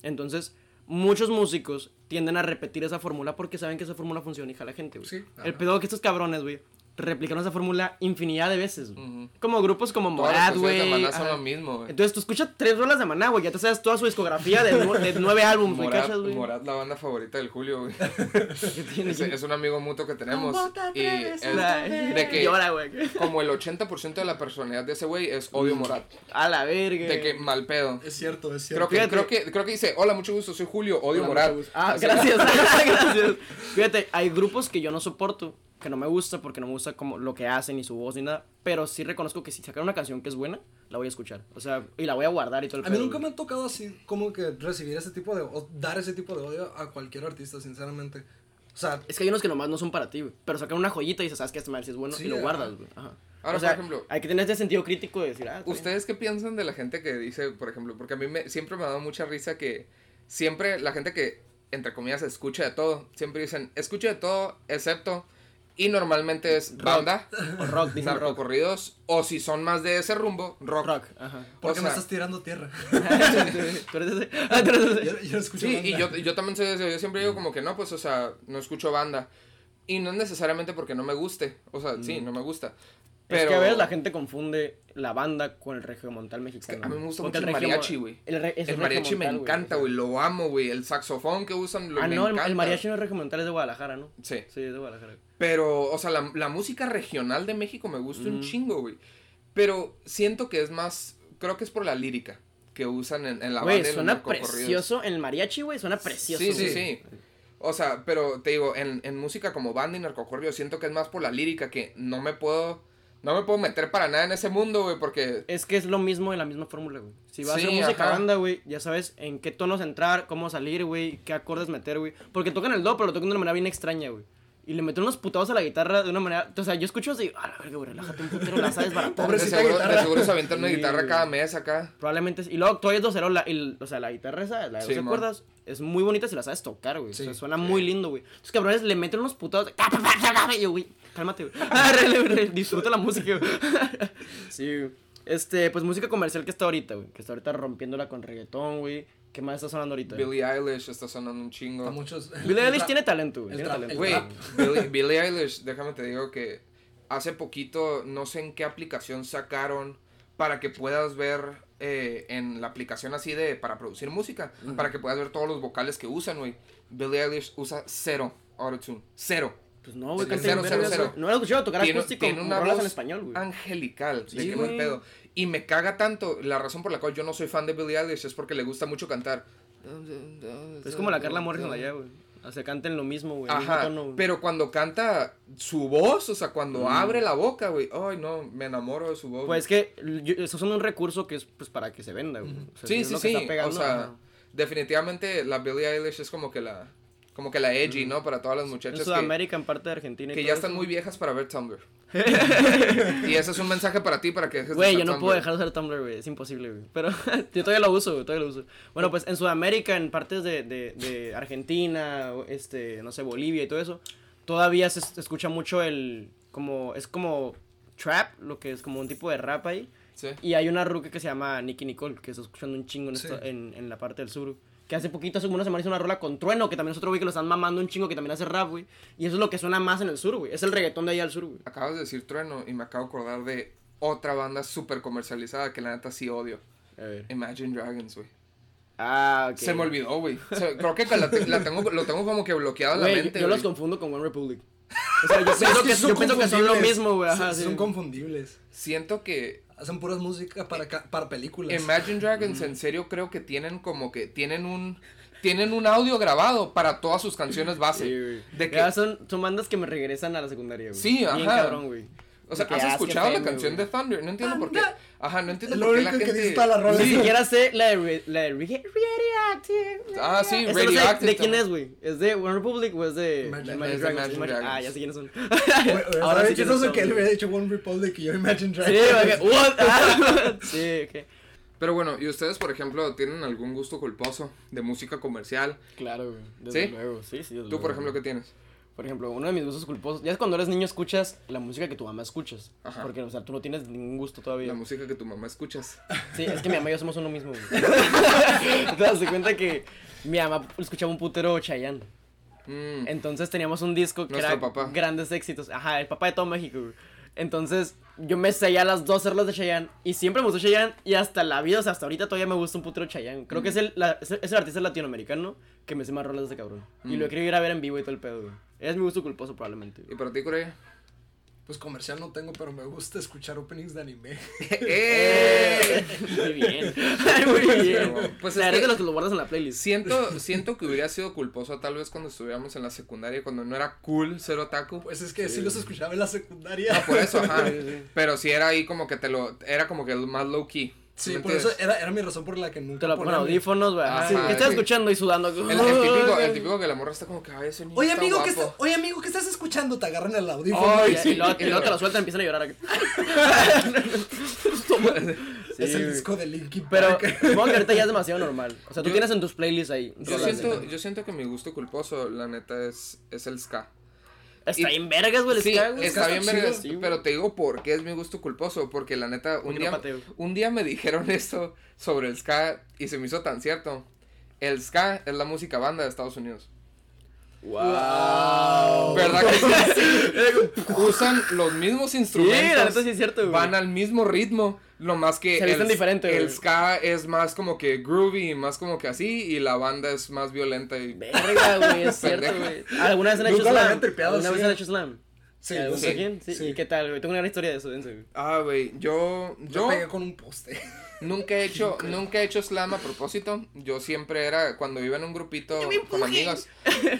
Entonces, muchos músicos tienden a repetir esa fórmula porque saben que esa fórmula funciona y jala gente, güey. Sí, El pedo es que estos cabrones, güey, replicaron esa fórmula infinidad de veces, güey. Ujú. Como grupos como canciones güey. de Maná son ajá. lo mismo, güey. Entonces tú escuchas tres rolas de Maná, güey. Ya te sabes toda su discografía de, nu- de nueve álbumes, güey. Morat, la banda favorita del Julio, güey. Es, es un amigo mutuo que tenemos. ¿Cómo te Y es La- de que Llora, güey. como el 80% de la personalidad de ese güey es odio Morat. A la verga. De que mal pedo. Es cierto, es Creo cierto. que, Fíjate. creo, que, creo que dice, hola, mucho gusto, soy Julio, odio gusto. Ah, Así- gracias, gracias. Fíjate, hay grupos que yo no soporto, que no me gusta porque no me gusta como lo que hacen ni su voz ni nada, pero sí reconozco que si sacan una canción que es buena, la voy a escuchar. O sea, y la voy a guardar y todo el A mí nunca me güey. ha tocado así como que recibir ese tipo de o dar ese tipo de odio a cualquier artista, sinceramente. O sea, Es que hay unos que nomás no son para ti, güey. Pero sacan una joyita y dices, sabes que este mal si es bueno Sí, y lo guardas, güey. Ajá. Ahora, o sea, por ejemplo, hay que tener este sentido crítico de decir, ah. ¿Ustedes qué piensan de la gente que dice, por ejemplo, porque a mí me, siempre me ha dado mucha risa que siempre la gente que, entre comillas, escucha de todo, siempre dicen, escucha de todo, excepto, y normalmente es banda, O rock, rock. narcocorridos, o si son más de ese rumbo, rock. Rock, ajá. ¿por o qué me estás tirando tierra? Ah, yo, yo escucho Sí, banda. y yo, yo también soy de yo siempre digo como que no, pues, o sea, no escucho banda. Y no es necesariamente porque no me guste, o sea, sí, no me gusta. Pero Es que a veces la gente confunde la banda con el regiomontal mexicano. a mí me gusta mucho el regio- mariachi, güey. El, re- es el mariachi me encanta, güey, lo amo, güey. El saxofón que usan, lo Ah, me no, el, encanta. el mariachi no es regiomontal, es de Guadalajara, ¿no? Sí. Sí, es de Guadalajara. Pero, o sea, la, la música regional de México me gusta un Mm. chingo, güey. Pero siento que es más, creo que es por la lírica que usan en, en la Güey, banda. y en los suena precioso. En el mariachi, güey, suena precioso. Sí, sí, güey. sí. O sea, pero te digo, en, en música como banda y narcocorrido siento que es más por la lírica que no me puedo, no me puedo meter para nada en ese mundo, güey, porque... Es que es lo mismo en la misma fórmula, güey. Si vas a Sí, hacer música ajá. banda, güey, ya sabes en qué tonos entrar, cómo salir, güey, qué acordes meter, güey. Porque tocan el do, pero lo tocan de una manera bien extraña, güey. Y le meten unos putados a la guitarra de una manera. O sea, yo escucho así, a la verga, güey, relájate un putero, la sabes baratar. De Pobrecita seguro, de guitarra. seguro se avientan una Sí, guitarra cada mes acá. Probablemente sí. Y luego todavía es docero, la, y- o sea, la guitarra esa, la de Sí, 12 man. cuerdas, es muy bonita si la sabes tocar, güey. Sí, o sea, suena sí. muy lindo, güey. Entonces, cabrones, le meten unos putados. Y yo, güey, cálmate, güey. Ah, re- re- re- Disfruta la música, güey. Sí, güey. Este, pues música comercial que está ahorita, güey. Que está ahorita rompiéndola con reggaetón, güey. ¿Qué más está sonando ahorita? Billie Eilish está sonando un chingo. muchos. Billie Eilish tiene talento, güey. Tiene talento. Billie Eilish, déjame te digo que hace poquito, no sé en qué aplicación sacaron para que puedas ver eh, en la aplicación así de para producir música, para que puedas ver todos los vocales que usan, güey. Billie Eilish usa cero autotune, cero. Pues no, güey, Sí, canta cero, cero, cero. No he escuchado tocar Tiene, acústico tiene una voz en español, güey. angelical, de que pedo. Y me caga tanto, la razón por la cual yo no soy fan de Billie Eilish es porque le gusta mucho cantar. Es como la Carla Morrison allá, güey. O sea, canten lo mismo, güey. Ajá, tono, pero cuando canta su voz, o sea, cuando Mm. abre la boca, güey, ay no, me enamoro de su voz. Pues es que eso es un recurso que es pues para que se venda, güey. O sea, si Sí, sí, lo sí. pegando, o sea, definitivamente la Billie Eilish es como que la, como que la edgy, ¿no? Para todas las en muchachas que, Sudamérica, en parte de Argentina. y que todo ya eso. están muy viejas para ver Tumblr. y ese es un mensaje para ti, para que dejes de Güey, yo no Tumblr. puedo dejar de usar Tumblr, güey. Es imposible, güey. Pero yo todavía lo uso, güey. Todavía lo uso. Bueno, pues en Sudamérica, en partes de, de, de Argentina, este, no sé, Bolivia y todo eso, todavía se es- escucha mucho el. como Es como trap, lo que es como un tipo de rap ahí. Sí. Y hay una ruca que se llama Nicky Nicole, que está escuchando un chingo en, Sí. esto- en, en la parte del sur. Que hace poquito, hace una semana hizo una rola con Trueno, que también es otro güey que lo están mamando un chingo, que también hace rap, güey. Y eso es lo que suena más en el sur, güey. Es el reggaetón de allá al sur, güey. Acabas de decir trueno y me acabo de acordar de otra banda súper comercializada que la neta sí odio. A ver. Imagine Dragons, güey. Ah, ok. Se me olvidó, güey. O sea, creo que la, te- la tengo, lo tengo como que bloqueado en la mente, yo los confundo con One Republic. O sea, yo pienso, que yo pienso que son lo mismo, güey. Ajá, Son- sí. Son confundibles. Siento que Hacen puras música para, ca- para películas. Imagine Dragons en serio creo que tienen como que tienen un tienen un audio grabado para todas sus canciones base. Sí, güey. De que Ya son, son bandas que me regresan a la secundaria, güey. Sí, Bien ajá. cabrón, güey. O sea, ¿has Ask escuchado la canción de Thunder? No entiendo por qué. Ajá, no entiendo por lo qué la único que gente dice toda la rola. Ni siquiera sé la de, re- la de re- Radioactive. Ah, sí, Radioactive ¿De quién es, güey? ¿Es de One Republic o es de Imagine- Dragons? Ah, ya sé quiénes son. Ahora Ahora sí quiénes no sé son, que él hubiera dicho One Republic y yo Imagine Dragons. What? Ah, sí, ok. Pero bueno, ¿y ustedes, por ejemplo, tienen algún gusto culposo de música comercial? Claro, güey. Desde ¿Sí? luego. Sí, sí. desde Tú, luego, por ejemplo, güey. ¿qué tienes? Por ejemplo, uno de mis gustos culposos. Ya es cuando eres niño escuchas la música que tu mamá escuchas. Ajá. Porque, o sea, tú no tienes ningún gusto todavía. La música que tu mamá escuchas. Sí, es que mi mamá y yo somos uno mismo, güey. Te das cuenta que mi mamá escuchaba un putero Chayanne. Mm, Entonces teníamos un disco que Nuestro era papá. grandes éxitos. Ajá, el papá de todo México, güey. Entonces, yo me sellé a las dos rolas de Chayanne. Y siempre me gustó Chayanne. Y hasta la vida, o sea, hasta ahorita todavía me gusta un putero Chayanne. Creo que es el, la- es el- es el artista latinoamericano que me sé más rolas de ese cabrón. Y Mm. lo he querido ir a ver en vivo y todo el pedo, güey. Es mi gusto culposo, probablemente. ¿Y para ti, Corea? Pues comercial no tengo, pero me gusta escuchar openings de anime. ¡Eh! Muy bien. Muy bien. Pues la eres que- de los que lo guardas en la playlist. Siento, siento que hubiera sido culposo tal vez cuando estuviéramos en la secundaria, cuando no era cool ser otaku. Pues es que sí, los escuchaba en la secundaria. No, por eso, ajá. Pero sí era ahí como que te lo. Era como que el más low key. Sí, ¿me por eso era, era mi razón por la que nunca Te lo ponen audífonos, güey. ajá. Ajá, ¿Qué estás escuchando y sudando? El, el típico, el típico que la morra está como que, ay, ese niño Oye está amigo, ¿qué guapo". está- oye amigo, ¿qué estás escuchando? Te agarran el audífono. Ay, Y, sí. y luego, y luego te lo sueltan y empiezan a llorar. Sí, es el disco de Linkin Pero Park. supongo que ahorita ya es demasiado normal. O sea, tú Yo- tienes en tus playlists ahí. Yo siento, yo siento que mi gusto culposo, la neta, es, es el ska. Está bien vergas, güey, el Sí, ska, güey. está Está bien vergas, Sí, pero te digo por qué es mi gusto culposo, porque la neta, un día, un día me dijeron esto sobre el ska y se me hizo tan cierto. El ska es la música banda de Estados Unidos. Wow. ¿Verdad que sí? Usan los mismos instrumentos. Sí, la neta sí es cierto, güey. Van al mismo ritmo, lo más que Se visten el, diferente, el güey. ska es más como que groovy, más como que así, y la banda es más violenta y... Verga, güey, es cierto, güey. ¿Alguna vez han hecho slam? ¿Alguna vez han hecho slam? Sí, ¿Algún sí, quién? Sí. sí. ¿Y qué tal, güey? Tengo una gran historia de eso, dense, güey. Ah, güey, yo, Yo yo pegué con un poste. Nunca he hecho, nunca he hecho slam a propósito. Yo siempre era, cuando iba en un grupito con amigos.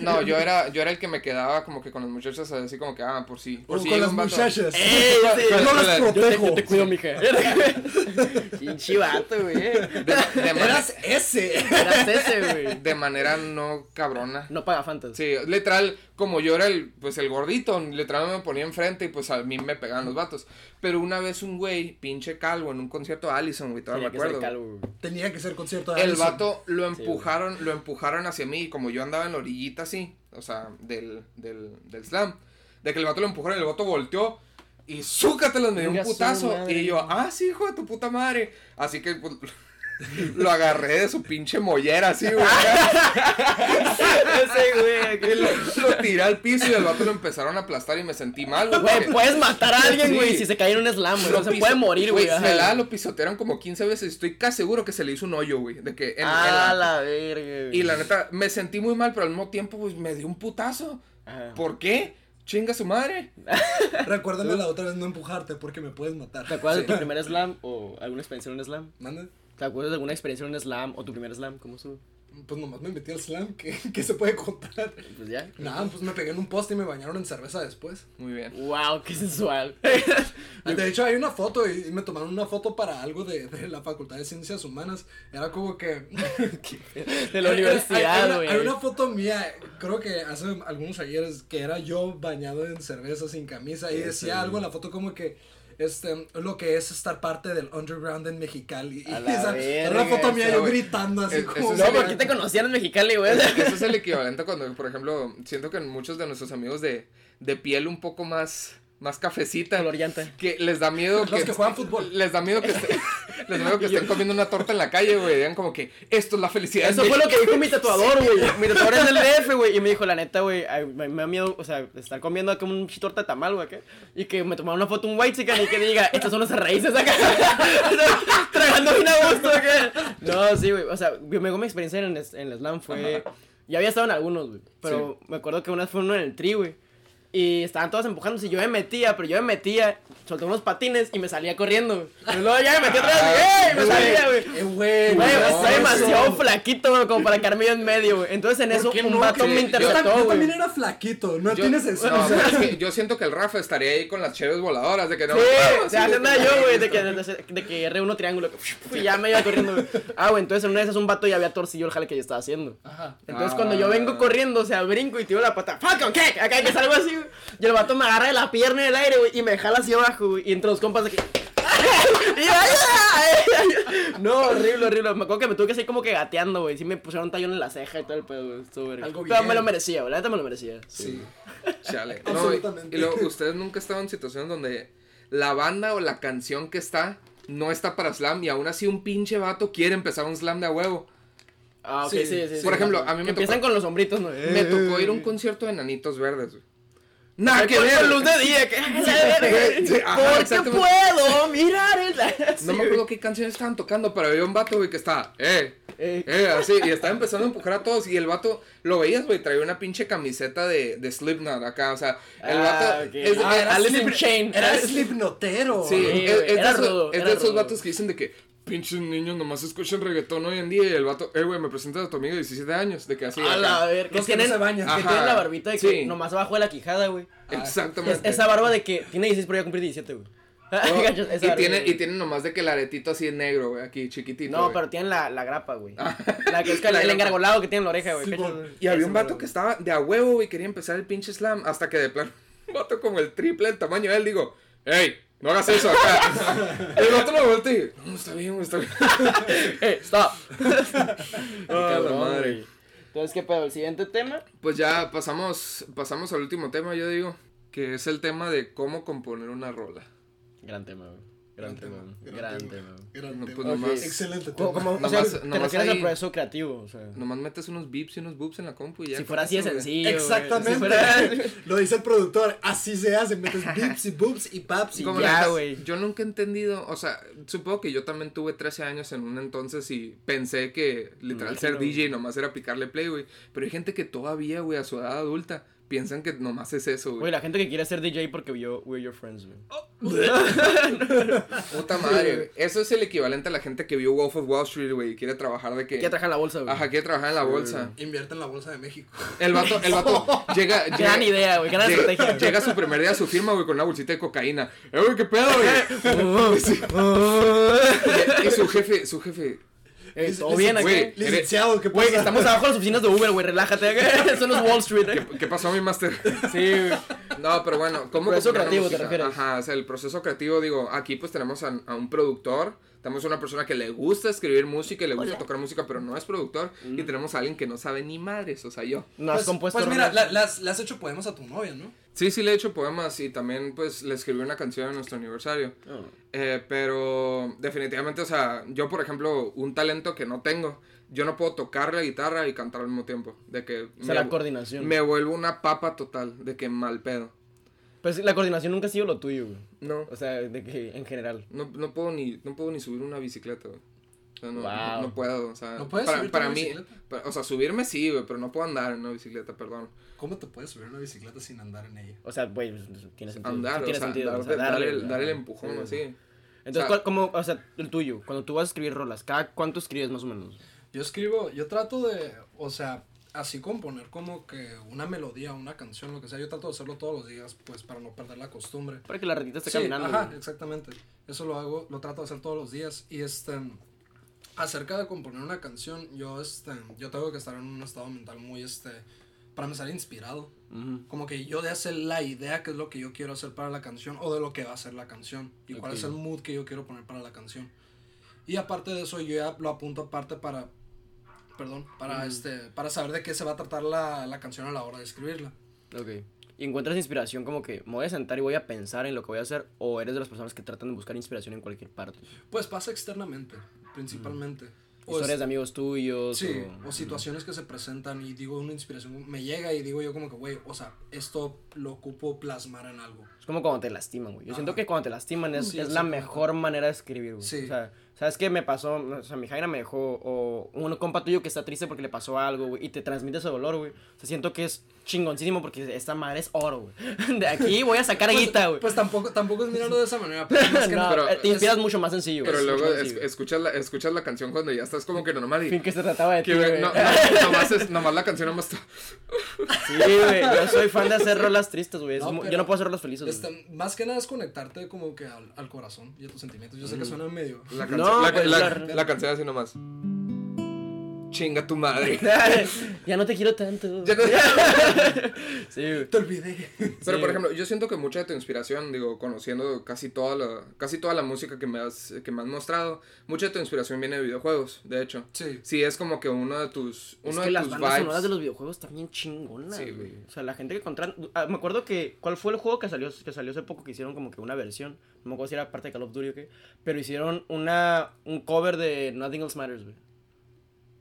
No, yo era, yo era el que me quedaba como que con las muchachas así como que, ah, por si, por O si con llega las un vato. muchachas. ¡Ey! sí, Yo las la- Yo te, protejo. yo te cuido, mija. Pinche vato, güey. De, de manera, Eras ese. Eras ese, güey. de manera no cabrona. No paga fantas. Sí, literal, como yo era el, pues el gordito, literal me ponía enfrente y pues a mí me pegaban los vatos. Pero una vez un güey, pinche calvo, en un concierto de Allison, güey, todavía Tenía me que ser acuerdo. calvo, güey. Tenía que ser concierto de El Allison. vato lo empujaron, lo empujaron hacia mí y como yo andaba en la orillita así, o sea, del, del, del slam, de que el vato lo empujaron el vato volteó y zúcatelos, me dio un putazo. Y yo, ah, sí, hijo de tu puta madre. Así que pues, lo agarré de su pinche mollera así, güey. Ese, güey. Y lo, lo tiré al piso y el vato lo empezaron a aplastar y me sentí mal, güey. Güey, puedes matar a alguien, Sí. güey, si se cae en un slam, güey. lo No se piso- puede morir, güey. La lo pisotearon como 15 veces. Estoy casi seguro que se le hizo un hoyo, güey. De que en, en Ah, la- la verga, güey. Y la neta, me sentí muy mal, pero al mismo tiempo, pues me dio un putazo. Ajá. ¿Por qué? Chinga su madre. Recuérdame la otra vez no empujarte porque me puedes matar. ¿Te acuerdas de tu primer slam o alguna experiencia en un slam? Manda. ¿Te acuerdas de alguna experiencia en un slam o tu primer slam? ¿Cómo estuvo? Pues nomás me metí al slam, ¿qué, qué se puede contar? Pues ya. Nada, pues me pegué en un poste y me bañaron en cerveza después. Muy bien. Wow, qué sensual. De hecho, hay una foto y y me tomaron una foto para algo de, de la Facultad de Ciencias Humanas. Era como que. De la Hay- universidad, hay, güey. hay una foto mía, creo que hace algunos ayeres, que era yo bañado en cerveza sin camisa. Y decía algo en la foto como que. Este, lo que es estar parte del underground en Mexicali. Y esa- una foto mía yo gritando así Es- como. No, porque te conocían en Mexicali, güey. Eso es el equivalente cuando, por ejemplo, siento que muchos de nuestros amigos de, de piel un poco más, más cafecita, que les da miedo Los que juegan fútbol. Les da miedo que, les miedo que estén comiendo una torta en la calle, güey. Digan como que esto es la felicidad. Eso fue lo México". que dijo mi tatuador, güey. Mi tatuador es del DF, güey. Y me dijo, la neta, güey, me, me da miedo, o sea, estar comiendo como un torta de tamal, güey. Y que me tomara una foto un white chicken y que diga, estas son nuestras raíces acá. Tragando bien a gusto, ¿qué? No, sí, güey. O sea, mi, mi experiencia en, el- en el slam fue. Ya había estado en algunos, güey. Pero me acuerdo que una vez fue uno en el tri, güey. Y estaban todos empujándose y yo me metía, pero yo me metía, solté unos patines y me salía corriendo. Y luego ya me metí otra vez y ¡ey! me salía, güey. Eh, güey, Güey, no, está demasiado flaquito, güey, como para quedarme yo en medio, güey. Entonces en ¿Por eso un no? vato me yo Yo, interceptó, yo güey. también era flaquito, no Yo- tienes eso. no, o sea, pero es que yo siento que el Rafa estaría ahí con las cheves voladoras de que no. Sí, o sea, nada yo, güey, de que, de, de que erré uno triángulo, que, y ya me iba corriendo, güey. Ah, güey, entonces en una de esas un vato ya había torcido el jale que yo estaba haciendo. Ajá. Entonces Ah. cuando yo vengo corriendo, o sea, brinco y tiro la pata, ¡Falcon kick! Acá que salgo así, güey. Y el vato me agarra de la pierna en el aire, güey, y me jala hacia abajo, güey. Y entre los compas de que. y ¡ay! No, horrible, horrible. Me acuerdo que me tuve que seguir como que gateando, güey. Sí me pusieron un tallón en la ceja y todo el pedo, güey. Estuvo verga. Algo Pero me lo merecía, güey. La neta me lo merecía. Sí. Chale. No, y- Absolutamente. y, luego, ustedes nunca estaban en situaciones donde la banda o la canción que está no está para slam y aún así un pinche vato quiere empezar un slam de a huevo. Ah, ok, Sí, sí, sí. sí, Por sí. ejemplo, a mí Que me empiezan tocó, con los hombritos, ¿no? me tocó ir a un concierto de Nanitos Verdes, güey. Nada que ver. luz de día, que Porque puedo mirar el No me acuerdo qué canciones estaban tocando, pero había un vato, güey, que estaba, eh, Eh. eh, así, y estaba empezando a empujar a todos, y el vato, lo veías, güey, traía una pinche camiseta de, de Slipknot acá, o sea, el Ah, vato, es, Ah, es- in Slip- Chain. Era Slipnotero. sí, Sí, es, es de era esos, rudo, es era de esos vatos que dicen de que, pinches niños nomás escuchan reggaetón hoy en día, y el vato, eh, güey, me presentas a tu amigo de 17 años, de que así, A acá. la ver, que no tienen, se bañan. que tienen la barbita de que Sí. nomás abajo de la quijada, güey. Ah, Es- Exactamente. esa barba de que tiene 16 pero ya cumplir 17, güey. Esa y, tiene, y tiene nomás de que el aretito así en negro, güey, aquí, chiquitito. No, pero tienen la, la grapa, güey. La que es La el engargolado que tiene en la oreja, güey. Sí. Y había un vato que estaba de a huevo, güey, quería empezar el pinche slam, hasta que de plano, un vato como el triple del tamaño de él, digo, hey, no hagas eso acá. el vato lo voltea y, no, está bien, güey, está bien. ¡Eh, stop! Ah, la madre. Entonces, ¿qué pedo? El siguiente tema. Pues ya pasamos, pasamos al último tema, yo digo, que es el tema de cómo componer una rola. Gran tema, güey. Gran, Gran tema, gran Gran tema. tema. güey. Gran No, tema. pues Ok. nomás, Excelente tema. como, o Nomás- sea, te nomás refieres al proceso creativo, o sea. nomás metes unos beeps y unos boops en la compu y ya. Si fuera así de sencillo. Exactamente. Si fuera- Lo dice el productor. Así se hace. Metes bips y boops y paps y ya, güey. Yo nunca he entendido, o sea, supongo que yo también tuve 13 años en un entonces y pensé que literal Me ser imagino, DJ nomás era picarle play, güey. Pero hay gente que todavía, güey, a su edad adulta, piensan que nomás es eso, Güey, güey. la gente que quiere ser DJ porque vio We're Your Friends, güey. Puta madre, güey. Eso es el equivalente a la gente que vio Wolf of Wall Street, güey, y quiere trabajar de que... ¿Qué trajan la bolsa, güey? Ajá, quiere trabajar en la bolsa. Invierte en la bolsa de México. El vato, el vato llega... Gran llega- idea, güey. Gran Llega, estrategia. llega su primer día a su firma, güey, con una bolsita de cocaína. Eh, güey, qué pedo, güey. Sí. Y su jefe, su jefe, Eh, Es- ¿Todo es- bien aquí? güey, Licenciado, ¿qué Güey, estamos abajo de las oficinas de Uber, güey. Relájate. Eso no es Wall Street, eh. ¿qué, qué pasó, mi máster? Sí, güey. No, pero bueno, ¿cómo Proceso creativo, ¿te refieres? Ajá, o sea, el proceso creativo, digo, aquí pues tenemos a, a un productor, tenemos a una persona que le gusta escribir música y le gusta Hola. tocar música, pero no es productor, y tenemos a alguien que no sabe ni madres, o sea, yo. No has Pues, compuesto pues mira, la- las- le has hecho poemas a tu novia, ¿no? Sí, sí le he hecho poemas y también pues le escribí una canción en nuestro aniversario. Oh. Eh, pero definitivamente, o sea, yo por ejemplo, un talento que no tengo, yo no puedo tocar la guitarra y cantar al mismo tiempo. De que O sea, la coordinación. me vuelvo una papa total, de que mal pedo. Pues la coordinación nunca ha sido lo tuyo, güey. No, O sea, de que en general. no, no puedo ni, no puedo ni subir una bicicleta, güey. O sea, no, Wow. no, no puedo, o sea, ¿No puedes para, subirte para una mí, o sea, subirme sí, güey, pero no puedo andar en una bicicleta, perdón. ¿Cómo te puedes subir a una bicicleta sin andar en ella? O sea, güey, pues, tiene sentido. Andar, Sí tiene o sea, sentido. dar, o sea, dar darle, el, dar el ajá. empujón, Sí. así. Entonces, O sea- ¿cuál- como, o sea, el tuyo, cuando tú vas a escribir rolas, ¿cada cuánto escribes más o menos? Yo escribo, yo trato de, o sea, así componer como que una melodía, una canción, lo que sea. Yo trato de hacerlo todos los días, pues para no perder la costumbre. Para que la ratita esté Sí, caminando. ajá, güey. exactamente. Eso lo hago, lo trato de hacer todos los días. Y este, acerca de componer una canción, yo este, yo tengo que estar en un estado mental muy este, para empezar inspirado. Ujú. Como que yo de hacer la idea que es lo que yo quiero hacer para la canción o de lo que va a ser la canción y cuál Ok. es el mood que yo quiero poner para la canción. Y aparte de eso yo ya lo apunto aparte para perdón, para este para saber de qué se va a tratar la, la canción a la hora de escribirla. Ok. ¿Y encuentras inspiración como que me voy a sentar y voy a pensar en lo que voy a hacer? ¿O eres de las personas que tratan de buscar inspiración en cualquier parte? Pues pasa externamente, principalmente. O Historias es- de amigos tuyos. Sí, o... o situaciones que se presentan y digo una inspiración, me llega y digo yo como que, güey, o sea, esto lo ocupo plasmar en algo. Es como cuando te lastiman, güey. Yo siento que cuando te lastiman es, Sí, es la mejor manera de escribir, güey. Sí. O sea, ¿sabes qué me pasó? O sea, mi Jaina me dejó, o un compa tuyo que está triste porque le pasó algo, güey, y te transmite ese dolor, güey. O sea, siento que es chingoncísimo porque esta madre es oro, güey. De aquí voy a sacar Pues, guita, güey. pues tampoco, tampoco es mirarlo de esa manera, pero más que no, nada- pero eh, te es- inspiras mucho más sencillo. Pero güey, luego mucho más es- escuchas, la, escuchas la canción cuando ya estás como que normal y... Fin que se trataba de ti, güey. no, no, nomás, es, nomás la canción nomás está... Sí, güey, yo soy fan de hacer rolas tristes, güey. Es No, pero- Yo no puedo hacer rolas felices, güey. Este, más que nada es conectarte como que al, al corazón y a tus sentimientos. Yo sé que suena medio... La, No, canción la, pues, la- la- la canción así nomás. Chinga tu madre. ya no te quiero tanto. Ya no- Sí, güey. Te olvidé. Pero Sí. por ejemplo, yo siento que mucha de tu inspiración, digo, conociendo casi toda la, casi toda la música que me has, que me has mostrado, mucha de tu inspiración viene de videojuegos, de hecho. Sí. Sí, es como que uno de tus, uno es de que las tus bandas vibes. sonoras de los videojuegos también chingonas, Sí, güey. O sea, la gente que contratan... ah, me acuerdo que... ¿Cuál fue el juego que salió, que salió hace poco que hicieron como que una versión? No me acuerdo si era parte de Call of Duty o qué. Pero hicieron una, un cover de Nothing Else Matters, güey.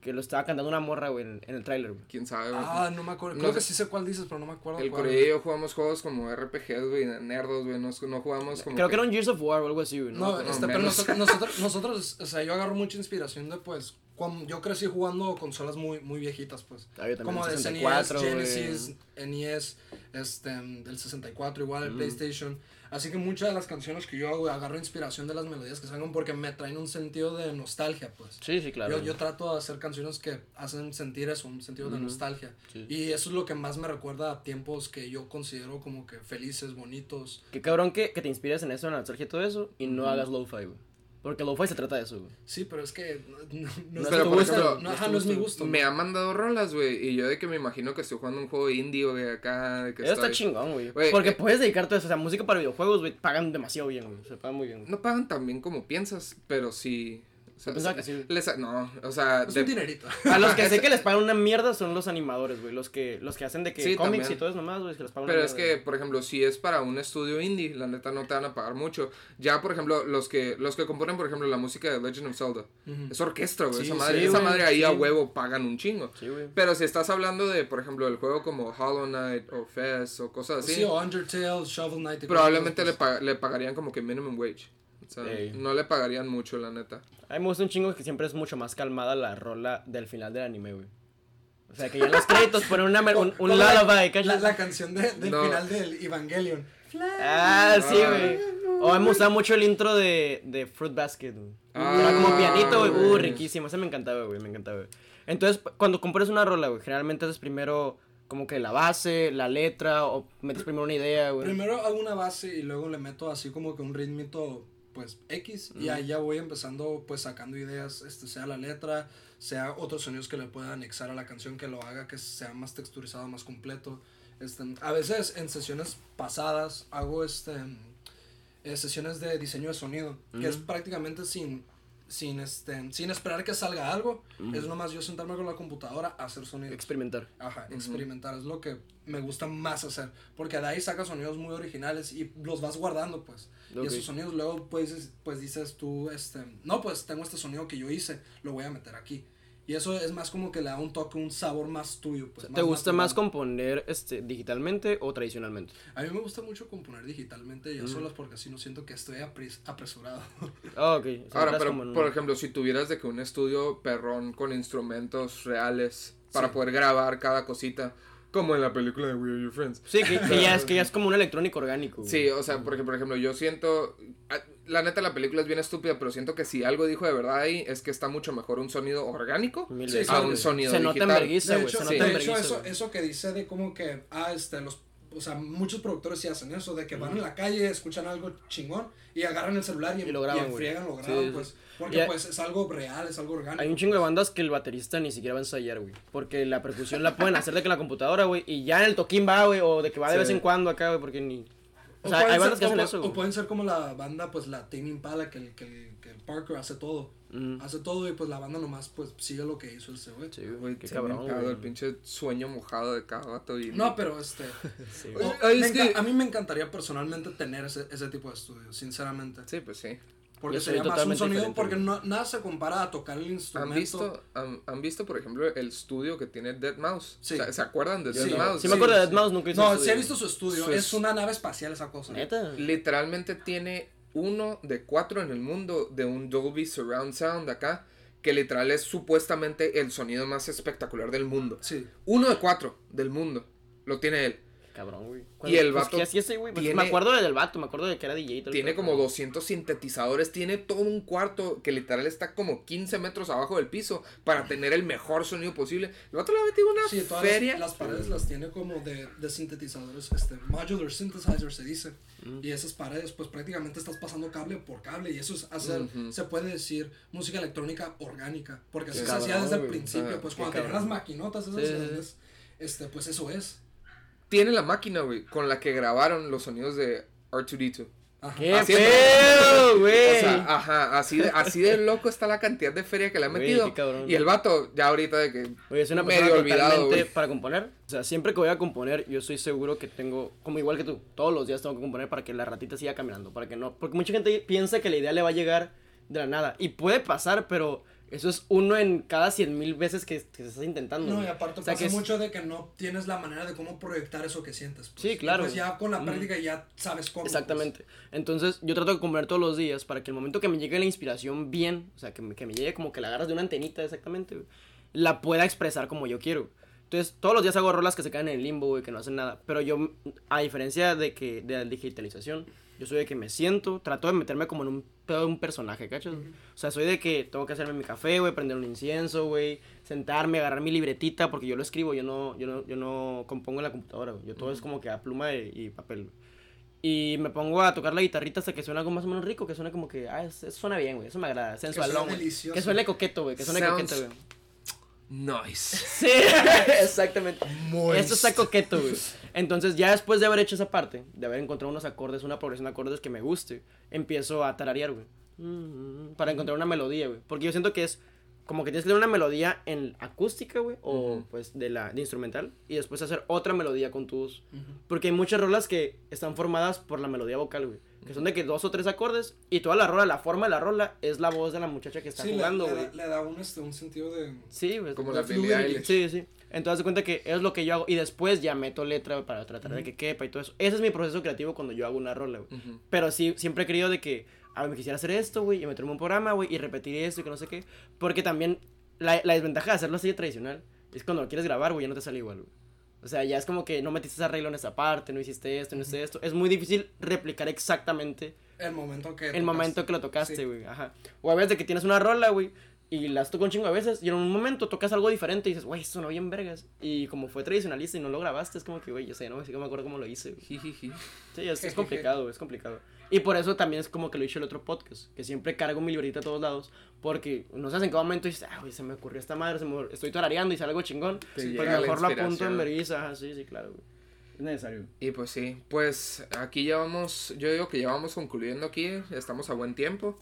Que lo estaba cantando una morra, güey, en, en el tráiler, güey. Quién sabe, güey. Ah, no me acuerdo. No Creo sé. que sí sé cuál dices, pero no me acuerdo El. Corey y yo jugamos juegos como RPGs, güey, nerdos, güey, no, no jugamos como Creo que era un Gears of War o algo así, güey. No, No, no, este, pero nosotros, nosotros, nosotros, o sea, yo agarro mucha inspiración de, pues, cuando yo crecí jugando consolas muy, muy viejitas, pues. Ah, yo también, Como de 64, SNES, güey. Genesis, NES, este, del 64, igual el PlayStation. Así que muchas de las canciones que yo hago, agarro inspiración de las melodías que salgan porque me traen un sentido de nostalgia, pues. Sí, sí, claro. Yo, yo trato de hacer canciones que hacen sentir eso, un sentido de nostalgia. Sí. Y eso es lo que más me recuerda a tiempos que yo considero como que felices, bonitos. Qué cabrón que, que te inspires en eso, en la nostalgia y todo eso, y no hagas lo-fi, güey. Porque lo-fi se trata de eso, güey. Sí, pero es que no, no- no es Pero, tu por gusto, ejemplo, no, ajá, no es mi gusto. Me han mandado rolas, güey, y yo de que me imagino que estoy jugando un juego indie, güey, acá, de que Eso está chingón, güey. Güey, Porque eh, puedes dedicarte a eso. O sea, música para videojuegos, güey, pagan demasiado bien, güey. Se pagan muy bien. güey. No pagan tan bien como piensas, pero sí... O sea, Yo pensaba que sí. les- no, o sea... Es de- un dinerito. A los que sé que les pagan una mierda son los animadores, güey. Los que, los que hacen de que Sí, cómics también. y todo eso nomás, güey, que les pagan Pero una es mierda, que, por ejemplo, si es para un estudio indie, la neta no te van a pagar mucho. Ya, por ejemplo, los que los que componen, por ejemplo, la música de Legend of Zelda. Es orquestra, güey. Sí, esa madre, sí, esa madre ahí a huevo pagan un chingo. Sí, güey. Pero si estás hablando de, por ejemplo, el juego como Hollow Knight o Fez o cosas así, Sí, o Undertale, Shovel Knight. probablemente le, pues. pa- le pagarían como que minimum wage. O sea, Ey. no le pagarían mucho, la neta. A mí me gusta un chingo que siempre es mucho más calmada la rola del final del anime, güey. O sea, que ya en los créditos ponen una, un, un la- lullaby. La, la canción de- del No. final del Evangelion. Ah, sí, Ah. güey. O me gustaba mucho el intro de, de Fruit Basket, güey. Ah, Era como pianito, güey. Uh, güey. riquísimo. Ese me encantaba, güey. Me encantaba, güey. Entonces, cuando compones una rola, güey, generalmente haces primero como que la base, la letra, o metes primero una idea, güey. Primero hago una base y luego le meto así como que un ritmito pues X y ahí ya voy empezando pues sacando ideas, este sea la letra, sea otros sonidos que le pueda anexar a la canción que lo haga que sea más texturizado, más completo. Este, a veces en sesiones pasadas hago este eh, sesiones de diseño de sonido, que es prácticamente sin sin este sin esperar que salga algo, es nomás yo sentarme con la computadora a hacer sonidos. Experimentar. Ajá, experimentar es lo que me gusta más hacer. Porque de ahí sacas sonidos muy originales y los vas guardando, pues. Ok. Y esos sonidos luego, pues, pues dices tú, este, no, pues tengo este sonido que yo hice, lo voy a meter aquí. Y eso es más como que le da un toque, un sabor más tuyo. Pues, ¿Te gusta natural. más componer este, digitalmente o tradicionalmente? A mí me gusta mucho componer digitalmente y a solas porque así no siento que estoy apres- apresurado. Ah, ok. O sea, Ahora, pero un- por ejemplo, si tuvieras de que un estudio perrón con instrumentos reales para Sí. poder grabar cada cosita, como en la película de We Are Your Friends. Sí, que, que ya es, que ya es como un electrónico orgánico. güey. Sí, o sea, porque por ejemplo, yo siento, ah, la neta la película es bien estúpida, pero siento que si algo dijo de verdad ahí es que está mucho mejor un sonido orgánico Sí, a sí, un sí. sonido Se nota en digital. De güey. hecho, Se sí. nota en de hecho vergüenza, eso, güey. eso que dice de como que, ah, este, los, o sea, muchos productores sí hacen eso, de que van en la calle, escuchan algo chingón y agarran el celular y, Y lo graban, y güey. enfriegan, lo graban, sí. pues, porque pues es algo real, es algo orgánico. Hay un chingo de bandas que el baterista ni siquiera va a ensayar, güey. Porque la percusión la pueden hacer de que en la computadora, güey. Y ya en el toquín va, güey. O de que va de Sí. vez en cuando acá, güey. Porque ni. O sea, pueden hay bandas que ser- hacen o, eso, o güey. pueden ser como la banda, pues la Tame Impala, que el, que el, que el Parker hace todo. Mm. Hace todo y pues la banda nomás pues sigue lo que hizo ese güey. Sí, Güey. Qué se cabrón, pegado güey. el pinche sueño mojado de cada vato y... No, pero este... Sí, o- es que- A mí me encantaría personalmente tener ese, ese tipo de estudio, sinceramente. Sí, pues sí. Porque sería más un sonido, porque no, nada se compara a tocar el ¿Han instrumento. visto, han, han visto, por ejemplo, el estudio que tiene Dead Mouse? Sí. O sea, ¿Se acuerdan de Sí. Dead Sí, Mouse? Sí, me acuerdo de. Dead Mouse, nunca hice No, sí he visto su estudio, Su es es- una nave espacial esa cosa. Neta. Literalmente tiene uno de cuatro en el mundo de un Dolby Surround Sound acá, que literal es supuestamente el sonido más espectacular del mundo. Sí. Uno de cuatro del mundo lo tiene él. Cabrón, güey. Y el Pues, vato ¿Qué hacía ese, güey? Pues, tiene- me acuerdo del vato, me acuerdo de que era DJ. el Tiene como pero- 200 sintetizadores, tiene todo un cuarto que literal está como 15 metros abajo del piso para tener el mejor sonido posible. El vato le ha metido una Sí, todas feria. las, las paredes las tiene como de, de sintetizadores, este, modular synthesizer se dice. Y esas paredes, pues prácticamente estás pasando cable por cable. Y eso es hacer, Ujú. se puede decir, música electrónica orgánica. Porque así se hacía desde el principio, Ah, pues cuando tenían las maquinotas esas Sí, sí, sí. grandes, este, pues eso es. Tiene la máquina, güey, con la que grabaron los sonidos de R2D2. Ajá. ¡Qué pedo, güey! O sea, ajá, así de, así de loco está la cantidad de feria que le ha Güey, metido. qué cabrón. Y el vato, ya ahorita de que. Oye, es una medio olvidado, para componer. O sea, siempre que voy a componer, yo estoy seguro que tengo, como igual que tú, todos los días tengo que componer para que la ratita siga caminando, para que no, porque mucha gente piensa que la idea le va a llegar de la nada. Y puede pasar, pero eso es uno en cada cien mil veces que, que se está intentando. No, y aparte O sea, pasa que es- mucho de que no tienes la manera de cómo proyectar eso que sientes. pues. Sí, Y claro. pues ya con la práctica ya sabes cómo. pues. Exactamente. Entonces, yo trato de componer todos los días para que el momento que me llegue la inspiración bien, o sea, que me, que me llegue como que la agarras de una antenita exactamente, la pueda expresar como yo quiero. Entonces, todos los días hago rolas que se quedan en el limbo, güey, que no hacen nada. Pero yo, a diferencia de que de la digitalización, Yo soy de que me siento, trato de meterme como en un pedo de un personaje, ¿cachas? O sea, soy de que tengo que hacerme mi café, güey, prender un incienso, güey, sentarme, agarrar mi libretita, porque yo lo escribo, yo no, yo no, yo no compongo en la computadora, güey. Yo todo es como que a pluma y, y papel. Y me pongo a tocar la guitarrita hasta que suena algo más o menos rico, que suena como que, ah, es- suena bien, güey, eso me agrada, sensualón. Que suene coqueto, güey, que suene Sounds- coqueto, güey. Nice. Sí, exactamente. Moist. Esto está coqueto, güey. Entonces, ya después de haber hecho esa parte, de haber encontrado unos acordes, una progresión de acordes que me guste, empiezo a tararear, güey. Mm, Para encontrar una melodía, güey. Porque yo siento que es como que tienes que tener una melodía en acústica, güey, o pues de la de instrumental, y después hacer otra melodía con tu voz. Porque hay muchas rolas que están formadas por la melodía vocal, güey. Que son de que dos o tres acordes, y toda la rola, la forma de la rola, es la voz de la muchacha que está Sí, le- jugando, le, güey. da, le da un, este, un sentido de... Sí, güey. Como La la Billie. Sí, sí. Entonces, de cuenta que es lo que yo hago. Y después ya meto letra para tratar de que quepa y todo eso. Ese es mi proceso creativo cuando yo hago una rola, güey. Pero sí, siempre he querido de que, a ver, me quisiera hacer esto, güey, y meterme un programa, güey, y repetir esto y que no sé qué. Porque también la, la desventaja de hacerlo así de tradicional es cuando lo quieres grabar, güey, ya no te sale igual, güey. O sea, ya es como que no metiste ese arreglo en esa parte, no hiciste esto, no hiciste esto. Es muy difícil replicar exactamente El momento que... el momento que lo tocaste, Sí. güey. Ajá. O a veces de que tienes una rola, güey. Y las tocas un chingo a veces. Y en un momento tocas algo diferente y dices, güey, esto no bien vergas. Y como fue tradicionalista y no lo grabaste, es como que, güey, yo sé, no sí que me acuerdo cómo lo hice, güey. Sí, es, es complicado, es complicado. Y por eso también es como que lo he el otro podcast. Que siempre cargo mi libreta a todos lados. Porque no sabes en qué momento dices, ah, güey, se me ocurrió esta madre, se me- estoy tarareando y sale algo chingón. Te pues mejor lo apunto en vergüenza. Sí, sí, claro, güey. Es necesario. Y pues sí, pues aquí ya vamos, yo digo que ya vamos concluyendo aquí, estamos a buen tiempo.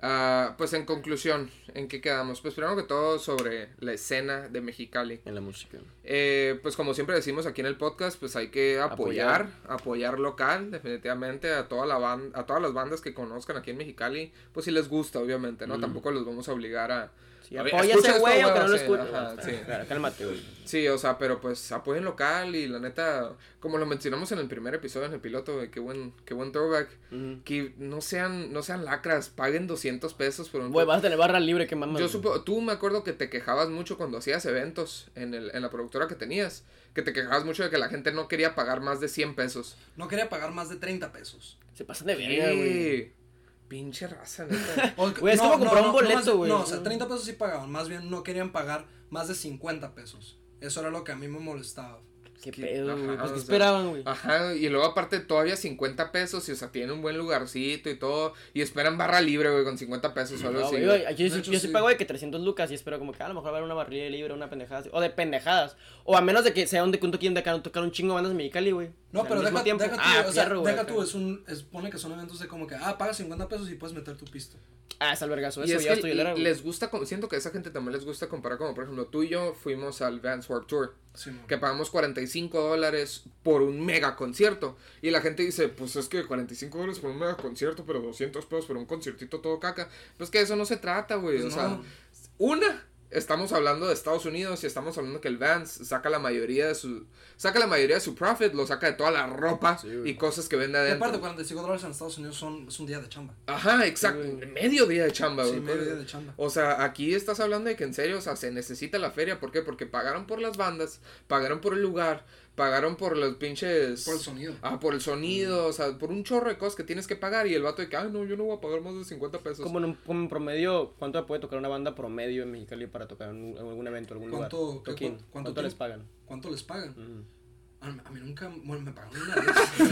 Ah, pues en conclusión, ¿en qué quedamos? Pues primero que todo sobre la escena de Mexicali. En la música. Eh, pues como siempre decimos aquí en el podcast, pues hay que apoyar, Apoyar. apoyar, local, definitivamente, a toda la banda, a todas las bandas que conozcan aquí en Mexicali, pues si les gusta, obviamente, ¿no? Mm. Tampoco los vamos a obligar a... Ver, apoya ese güey o que no lo escuche. sí. Claro, cálmate, güey. Sí, o sea, pero pues apoyen local y la neta, como lo mencionamos en el primer episodio, en el piloto, güey, qué buen, qué buen throwback, que no sean, no sean lacras, paguen 200 pesos por un... Güey, vas a tener barra libre, que mames. Yo supo, tú me acuerdo que te quejabas mucho cuando hacías eventos en, el, en la productora que tenías, que te quejabas mucho de que la gente no quería pagar más de 100 pesos. No quería pagar más de 30 pesos. Se pasan de verga, güey. Pinche raza, neta. O- Güey, es como comprar un boleto, güey. No, o sea, 30 pesos sí pagaban. Más bien no querían pagar más de 50 pesos. Eso era lo que a mí me molestaba. Qué que- pedo, güey. ajá, Pues qué sea, esperaban, güey. Ajá, y luego aparte todavía 50 pesos, y o sea, tienen un buen lugarcito y todo, y esperan barra libre, güey, con 50 pesos o algo No, así. yo, De yo, hecho, yo sí pago de que 300 lucas y espero como que "Ah, a lo mejor va a haber una barrilla libre, una pendejada así. O de pendejadas. O a menos de que sea donde tú quieres tocar, tocar un chingo de bandas mexicali, güey. No, O sea, pero deja, tiempo. deja tú, ah, o sea, fierro, güey, deja tú, es un, es, pone que son eventos de como que, ah, pagas 50 pesos y puedes meter tu pisto. Ah, es albergazo. Y Eso es ya estoy les gusta, siento que a esa gente también les gusta comparar, como por ejemplo, tú y yo fuimos al Vans Warped Tour, Sí, que pagamos 45 dólares por un mega concierto, y la gente dice, pues es que 45 dólares por un mega concierto, pero 200 pesos por un conciertito todo caca, pues que eso no se trata, güey, Pues o sea, una, estamos hablando de Estados Unidos y estamos hablando que el Vans saca la mayoría de su, saca la mayoría de su profit, lo saca de toda la ropa Sí, y cosas que vende Y adentro. aparte, 45 dólares en Estados Unidos son, es un día de chamba. Ajá, exacto, Sí, medio día de chamba, Sí, medio día de chamba. O sea, aquí estás hablando de que en serio, o sea, se necesita la feria. ¿Por qué? Porque pagaron por las bandas, pagaron por el lugar, pagaron por los pinches... Por el sonido. Ah, por el sonido, o sea, por un chorro de cosas que tienes que pagar. Y el vato de que, ah, no, yo no voy a pagar más de 50 pesos. Como en, un, como en promedio, ¿cuánto puede tocar una banda promedio en Mexicali para tocar en, un- en algún evento, algún lugar? ¿Cuánto- Toquín. cu- ¿Cuánto, cuánto les pagan? ¿Cuánto les pagan? A, mí nunca, bueno, me pagaron una vez.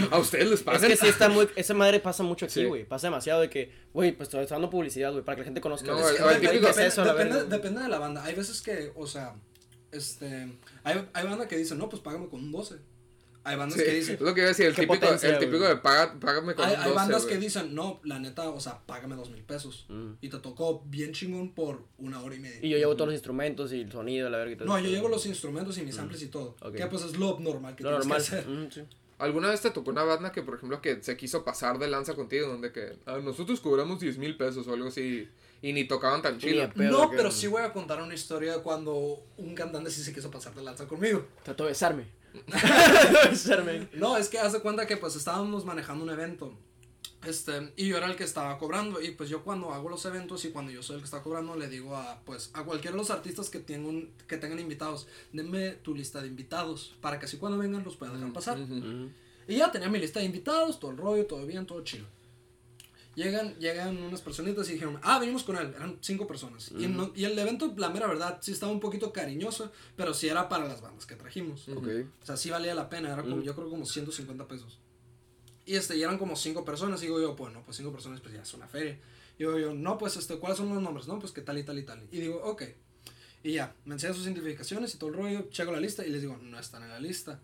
¿A ustedes les Es pagan? que sí está muy. Esa madre pasa mucho aquí, Sí. güey. Pasa demasiado de que, güey, pues estoy dando publicidad, güey, para que la gente conozca. No, el- Es o que el dep- típico- depende, ¿Qué es eso, depende- depende de la banda. Hay veces que, o sea, este, hay, hay banda que dicen, no, pues págame con un 12. Hay bandas Sí, que dicen, es lo que iba a decir, el típico, potencia, el típico de paga, págame con hay, un hay 12, bandas güey. que dicen, no, la neta, o sea, págame dos mil pesos. Mm. Y te tocó bien chingón por una hora y media. Y yo llevo todos los instrumentos y el sonido, la verga y todo. No, yo llevo los instrumentos y mis samples y todo. Ok. Que pues es lo normal que Lo tienes normal. que hacer. Mm, sí. ¿Alguna vez te tocó una banda que, por ejemplo, que se quiso pasar de lanza contigo, donde que ah, nosotros cobramos 10 mil pesos o algo así y ni tocaban tan chido? no, pero sí voy a contar una historia cuando un cantante sí se quiso pasar de lanza conmigo. Trató de besarme. Trató de besarme. No, es que haz de cuenta que pues estábamos manejando un evento. Este, y yo era el que estaba cobrando. Y pues yo cuando hago los eventos y cuando yo soy el que está cobrando, le digo a pues a cualquiera de los artistas que tengan, que tengan invitados, denme tu lista de invitados. Para que así cuando vengan los pueda dejar pasar. Mm. Y ya tenía mi lista de invitados, todo el rollo, todo bien, todo chido. Llegan, llegan unas personitas y dijeron, ah, venimos con él. Eran cinco personas. y, no- y el evento, la mera verdad, sí estaba un poquito cariñoso, pero sí era para las bandas que trajimos. Ok. O sea, sí valía la pena, era como, yo creo como 150 pesos. Y este, y eran como cinco personas, y digo yo, bueno, pues cinco personas, pues ya es una feria. Y digo yo, no, pues este, ¿cuáles son los nombres? No, pues que tal y tal y tal. Y digo, ok. Y ya, me enseñan sus identificaciones y todo el rollo, checo la lista y les digo, no están en la lista.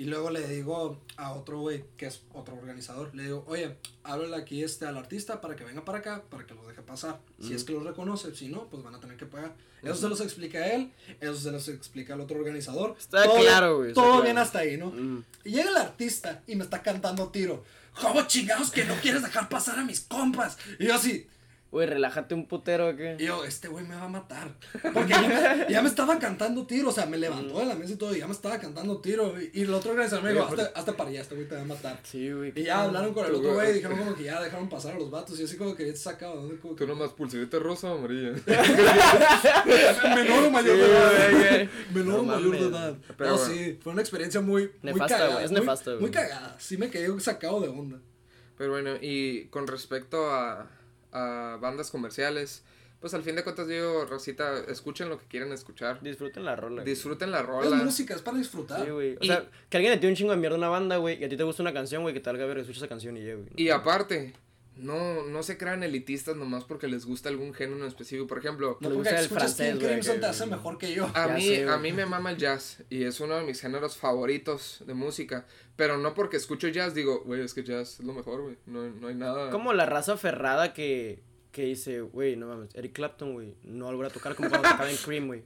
Y luego le digo a otro güey, que es otro organizador, le digo, oye, háblale aquí este al artista para que venga para acá, para que los deje pasar. Si es que los reconoce, si no, pues van a tener que pagar. Eso se los explica a él, eso se los explica al otro organizador. Está Todo- claro, güey, Todo claro. bien hasta ahí, ¿no? Y llega el artista y me está cantando tiro. ¿Cómo chingados que no quieres dejar pasar a mis compas? Y yo así, Güey, relájate un putero, ¿o ¿qué? y yo, este güey me va a matar. Porque ya me, ya me estaba cantando tiro, o sea, me levantó de la mesa y todo, y ya me estaba cantando tiro. Y, y el otro organizador me dijo, hazte, hazte para allá, este güey te va a matar. Sí, güey. Y ya hablaron con el otro güey y dijeron como que ya dejaron pasar a los vatos. Y así como que ya te sacado, ¿dónde? Como que, Tú nomás pulserita rosa o amarilla. menor o mayor Sí, de edad. Menor o mayor de edad. Pero no, bueno. sí, fue una experiencia muy, muy Nefasta, cagada. güey, es muy- nefasta, güey. Muy cagada. Sí me quedé sacado de onda. Pero bueno, y con respecto a, a bandas comerciales, pues al fin de cuentas digo, Rosita, escuchen lo que quieran escuchar. Disfruten la rola. güey. Disfruten la Es rola. música, es para disfrutar. Sí, güey. O Y- sea, que alguien le tire un chingo de mierda a una banda, güey, y a ti te gusta una canción, güey, que tal, a ver, escucha esa canción y ya, güey. Y aparte, no, no se crean elitistas nomás porque les gusta algún género en específico. Por ejemplo, No porque el francés, güey, Crimson que- te hace mejor que yo. A Ya mí, sé, a güey. mí me mama el jazz y es uno de mis géneros favoritos de música. Pero no porque escucho jazz digo, güey, es que jazz es lo mejor, güey. No, no hay nada. Como la raza ferrada que, que dice, güey, no mames, Eric Clapton, güey, no volverá a tocar como cuando tocaba en Cream, güey.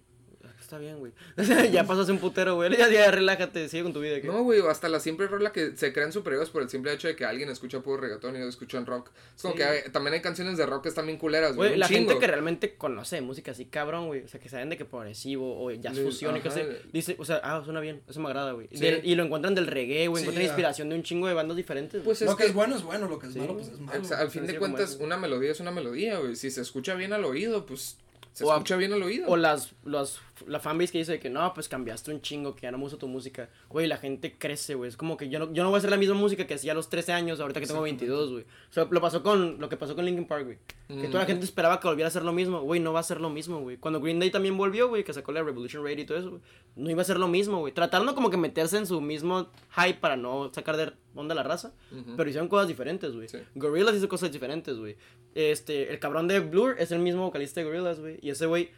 Está bien, güey. ya pasas un putero, güey. Ya, ya, relájate, sigue con tu vida. ¿qué? No, güey, hasta la simple rola que se crean superiores por el simple hecho de que alguien escucha puro reggaetón y otros escuchan rock. Es como Sí. que hay- también hay canciones de rock que están bien culeras, güey. La gente que realmente conoce música así, cabrón, güey. O sea, que saben de que progresivo o jazz fusión y ajá. cosas. Dice, o sea, ah, suena bien, eso me agrada, güey. Sí. Y lo encuentran del reggae, güey. Sí, encuentran ya. inspiración de un chingo de bandas diferentes. Pues lo es que que es bueno es bueno, lo que es Sí. malo pues es malo. Al fin de cuentas, una melodía es una melodía, güey. Si se escucha bien al oído, pues se O a- escucha bien al oído. O las, las, la fanbase que dice que no, pues cambiaste un chingo, que ya no me gusta tu música. Güey, la gente crece, güey. Es como que yo no, yo no voy a hacer la misma música que hacía a los 13 años, ahorita que tengo 22, güey. O sea, lo pasó con, lo que pasó con Linkin Park, güey. Que toda la gente esperaba que volviera a hacer lo mismo. Güey, no va a ser lo mismo, güey. Cuando Green Day también volvió, güey, que sacó la Revolution Radio y todo eso, güey. No iba a ser lo mismo, güey. Trataron como que meterse en su mismo hype para no sacar de onda la raza. Pero hicieron cosas diferentes, güey. Sí. Gorillaz hizo cosas diferentes, güey. Este, el cabrón de Blur es el mismo vocalista de Gorillaz, güey. Y ese güey,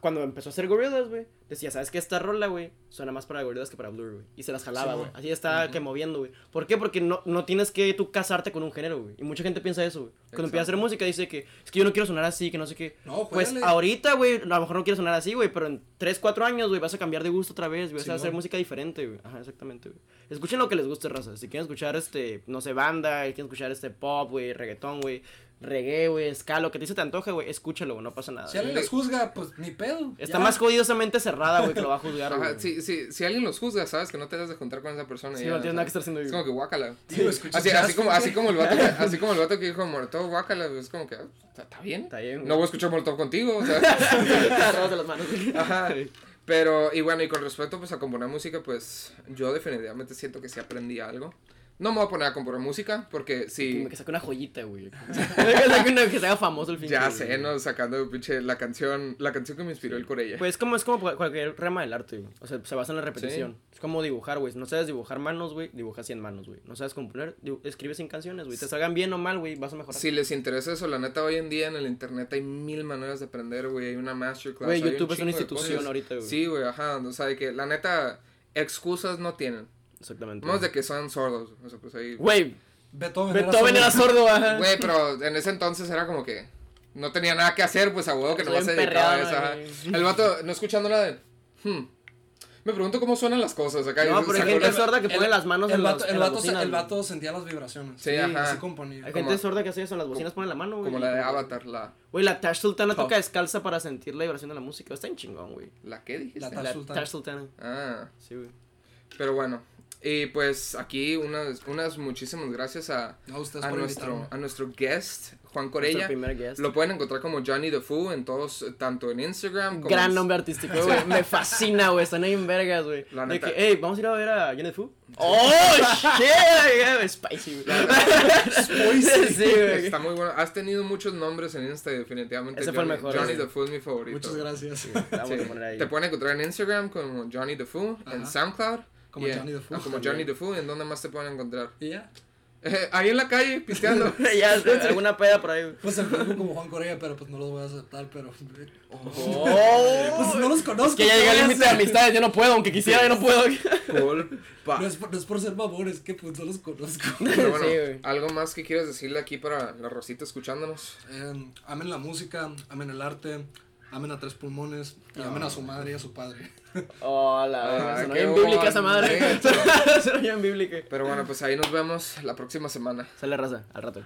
cuando empezó a hacer Gorillaz, güey, decía, ¿sabes qué? Esta rola, güey, suena más para Gorillaz que para Blur, güey. Y se las jalaba, Sí, güey. Así está que moviendo, güey. ¿Por qué? Porque no, no tienes que tú casarte con un género, güey. Y mucha gente piensa eso, güey. Cuando empieza a hacer música dice que es que yo no quiero sonar así, que no sé qué. No, Pues juégale. ahorita, güey, a lo mejor no quieres sonar así, güey, pero en 3, 4 años, güey, vas a cambiar de gusto otra vez, güey, vas a hacer música diferente, güey. Ajá, exactamente, güey. Escuchen lo que les guste, raza. Si quieren escuchar, este, no sé, banda, si quieren escuchar, este, pop, güey, reggaetón, güey, reggae, güey, ska, lo que te se te antoje, güey, escúchalo, güey, no pasa nada. Si alguien les juzga, pues ni pedo. Está ya. más jodiosamente cerrada, güey, que lo va a juzgar, Ajá, güey. si, si, si alguien los juzga, sabes que no te debes de juntar con esa persona. Sí, ya, no tienes nada que estar haciendo, Es como que guácala. Digo, ¿escuchas Así, como, así, como el vato que, así como el vato que dijo Molotov, guácala, es como que, ah, está, bien. Está bien, güey. No voy a escuchar Molotov contigo, o sea. De las manos. Ajá. Pero, y bueno, y con respecto pues a componer música, pues yo definitivamente siento que sí aprendí algo. No me voy a poner a componer música porque sí, Que saque una joyita, güey. que saque una que se haga famoso el fin. ya sé, ¿no? Sacando pinche la canción, la canción que me inspiró el Corella. Pues como, es como cualquier rama del arte, güey. O sea, se basa en la repetición. Es como dibujar, güey. No sabes dibujar manos, güey. Dibujas 100 manos, güey. No sabes componer, escribes sin canciones, güey. Te salgan bien o mal, güey. Vas a mejorar. Si les interesa eso, la neta, hoy en día en el internet hay mil maneras de aprender, güey. Hay una masterclass. Güey, un YouTube es una institución ahorita, güey. Sí, güey, ajá. O sea, de que la neta, excusas no tienen. Exactamente. Más de que son sordos. O sea, pues ahí. Güey, Beethoven, Beethoven era sordo, ajá. Güey, pero en ese entonces era como que no tenía nada que hacer, pues a huevo que se dedicaba a eso. emperreado, ajá. güey. El vato, no escuchando nada de. Hmm. Me pregunto cómo suenan las cosas acá. No, pero hay gente la- sorda que El- pone las manos el en, vato, las, el, en las vato se- bocinas, el vato sentía las vibraciones. Sí, ajá. Así componía. Hay como- gente sorda que hace eso, en las bocinas ponen la mano, güey. Como la de Avatar, la. Güey, la Tash Sultana Puff. toca descalza para sentir la vibración de la música. Está en chingón, güey. ¿La qué dijiste? La La Tash Sultana. Tash Sultana. Ah. Sí, güey. Pero bueno, y pues aquí unas, unas muchísimas gracias a, No, a por nuestro, invitarme. a nuestro guest, Juan Corella. primer guest. Lo pueden encontrar como Johnny the Foo en todos, tanto en Instagram como Gran en- nombre artístico, güey. Me fascina, güey. Están ahí en vergas, güey. La De neta. que, hey, vamos a ir a ver a Johnny Fu. ¡Oh, shit! Spicy, güey. sí, güey. Está muy bueno. Has tenido muchos nombres en Insta, definitivamente. Ese fue el Johnny- mejor, Johnny sí. the Foo es mi favorito. Muchas gracias. Sí. Te pueden encontrar en Instagram como Johnny the Foo, en Ajá. SoundCloud. Como y en- Johnny the Foo ah, como también. Johnny the Foo, ¿en dónde más te pueden encontrar? y ya. Eh, ahí en la calle, pisteando. ya, sé, alguna peda por ahí. Pues Facebook como Juan Correa, pero pues no los voy a aceptar, pero. Oh. Pues no los conozco. que ya ¿qué llega el voy a límite de amistades, yo no puedo, aunque quisiera, yo no puedo. No es, por, no es por ser babón, es que pues no los conozco. Pero bueno, Sí, algo más que quieras decirle aquí para la Rosita escuchándonos. Eh, amen la música, amen el arte, amen a tres pulmones y amen a su madre y a su padre. Hola, Ah, sonó qué bien bíblica esa madre. bien bíblica. Pero bueno, pues ahí nos vemos la próxima semana. Sale raza, al rato.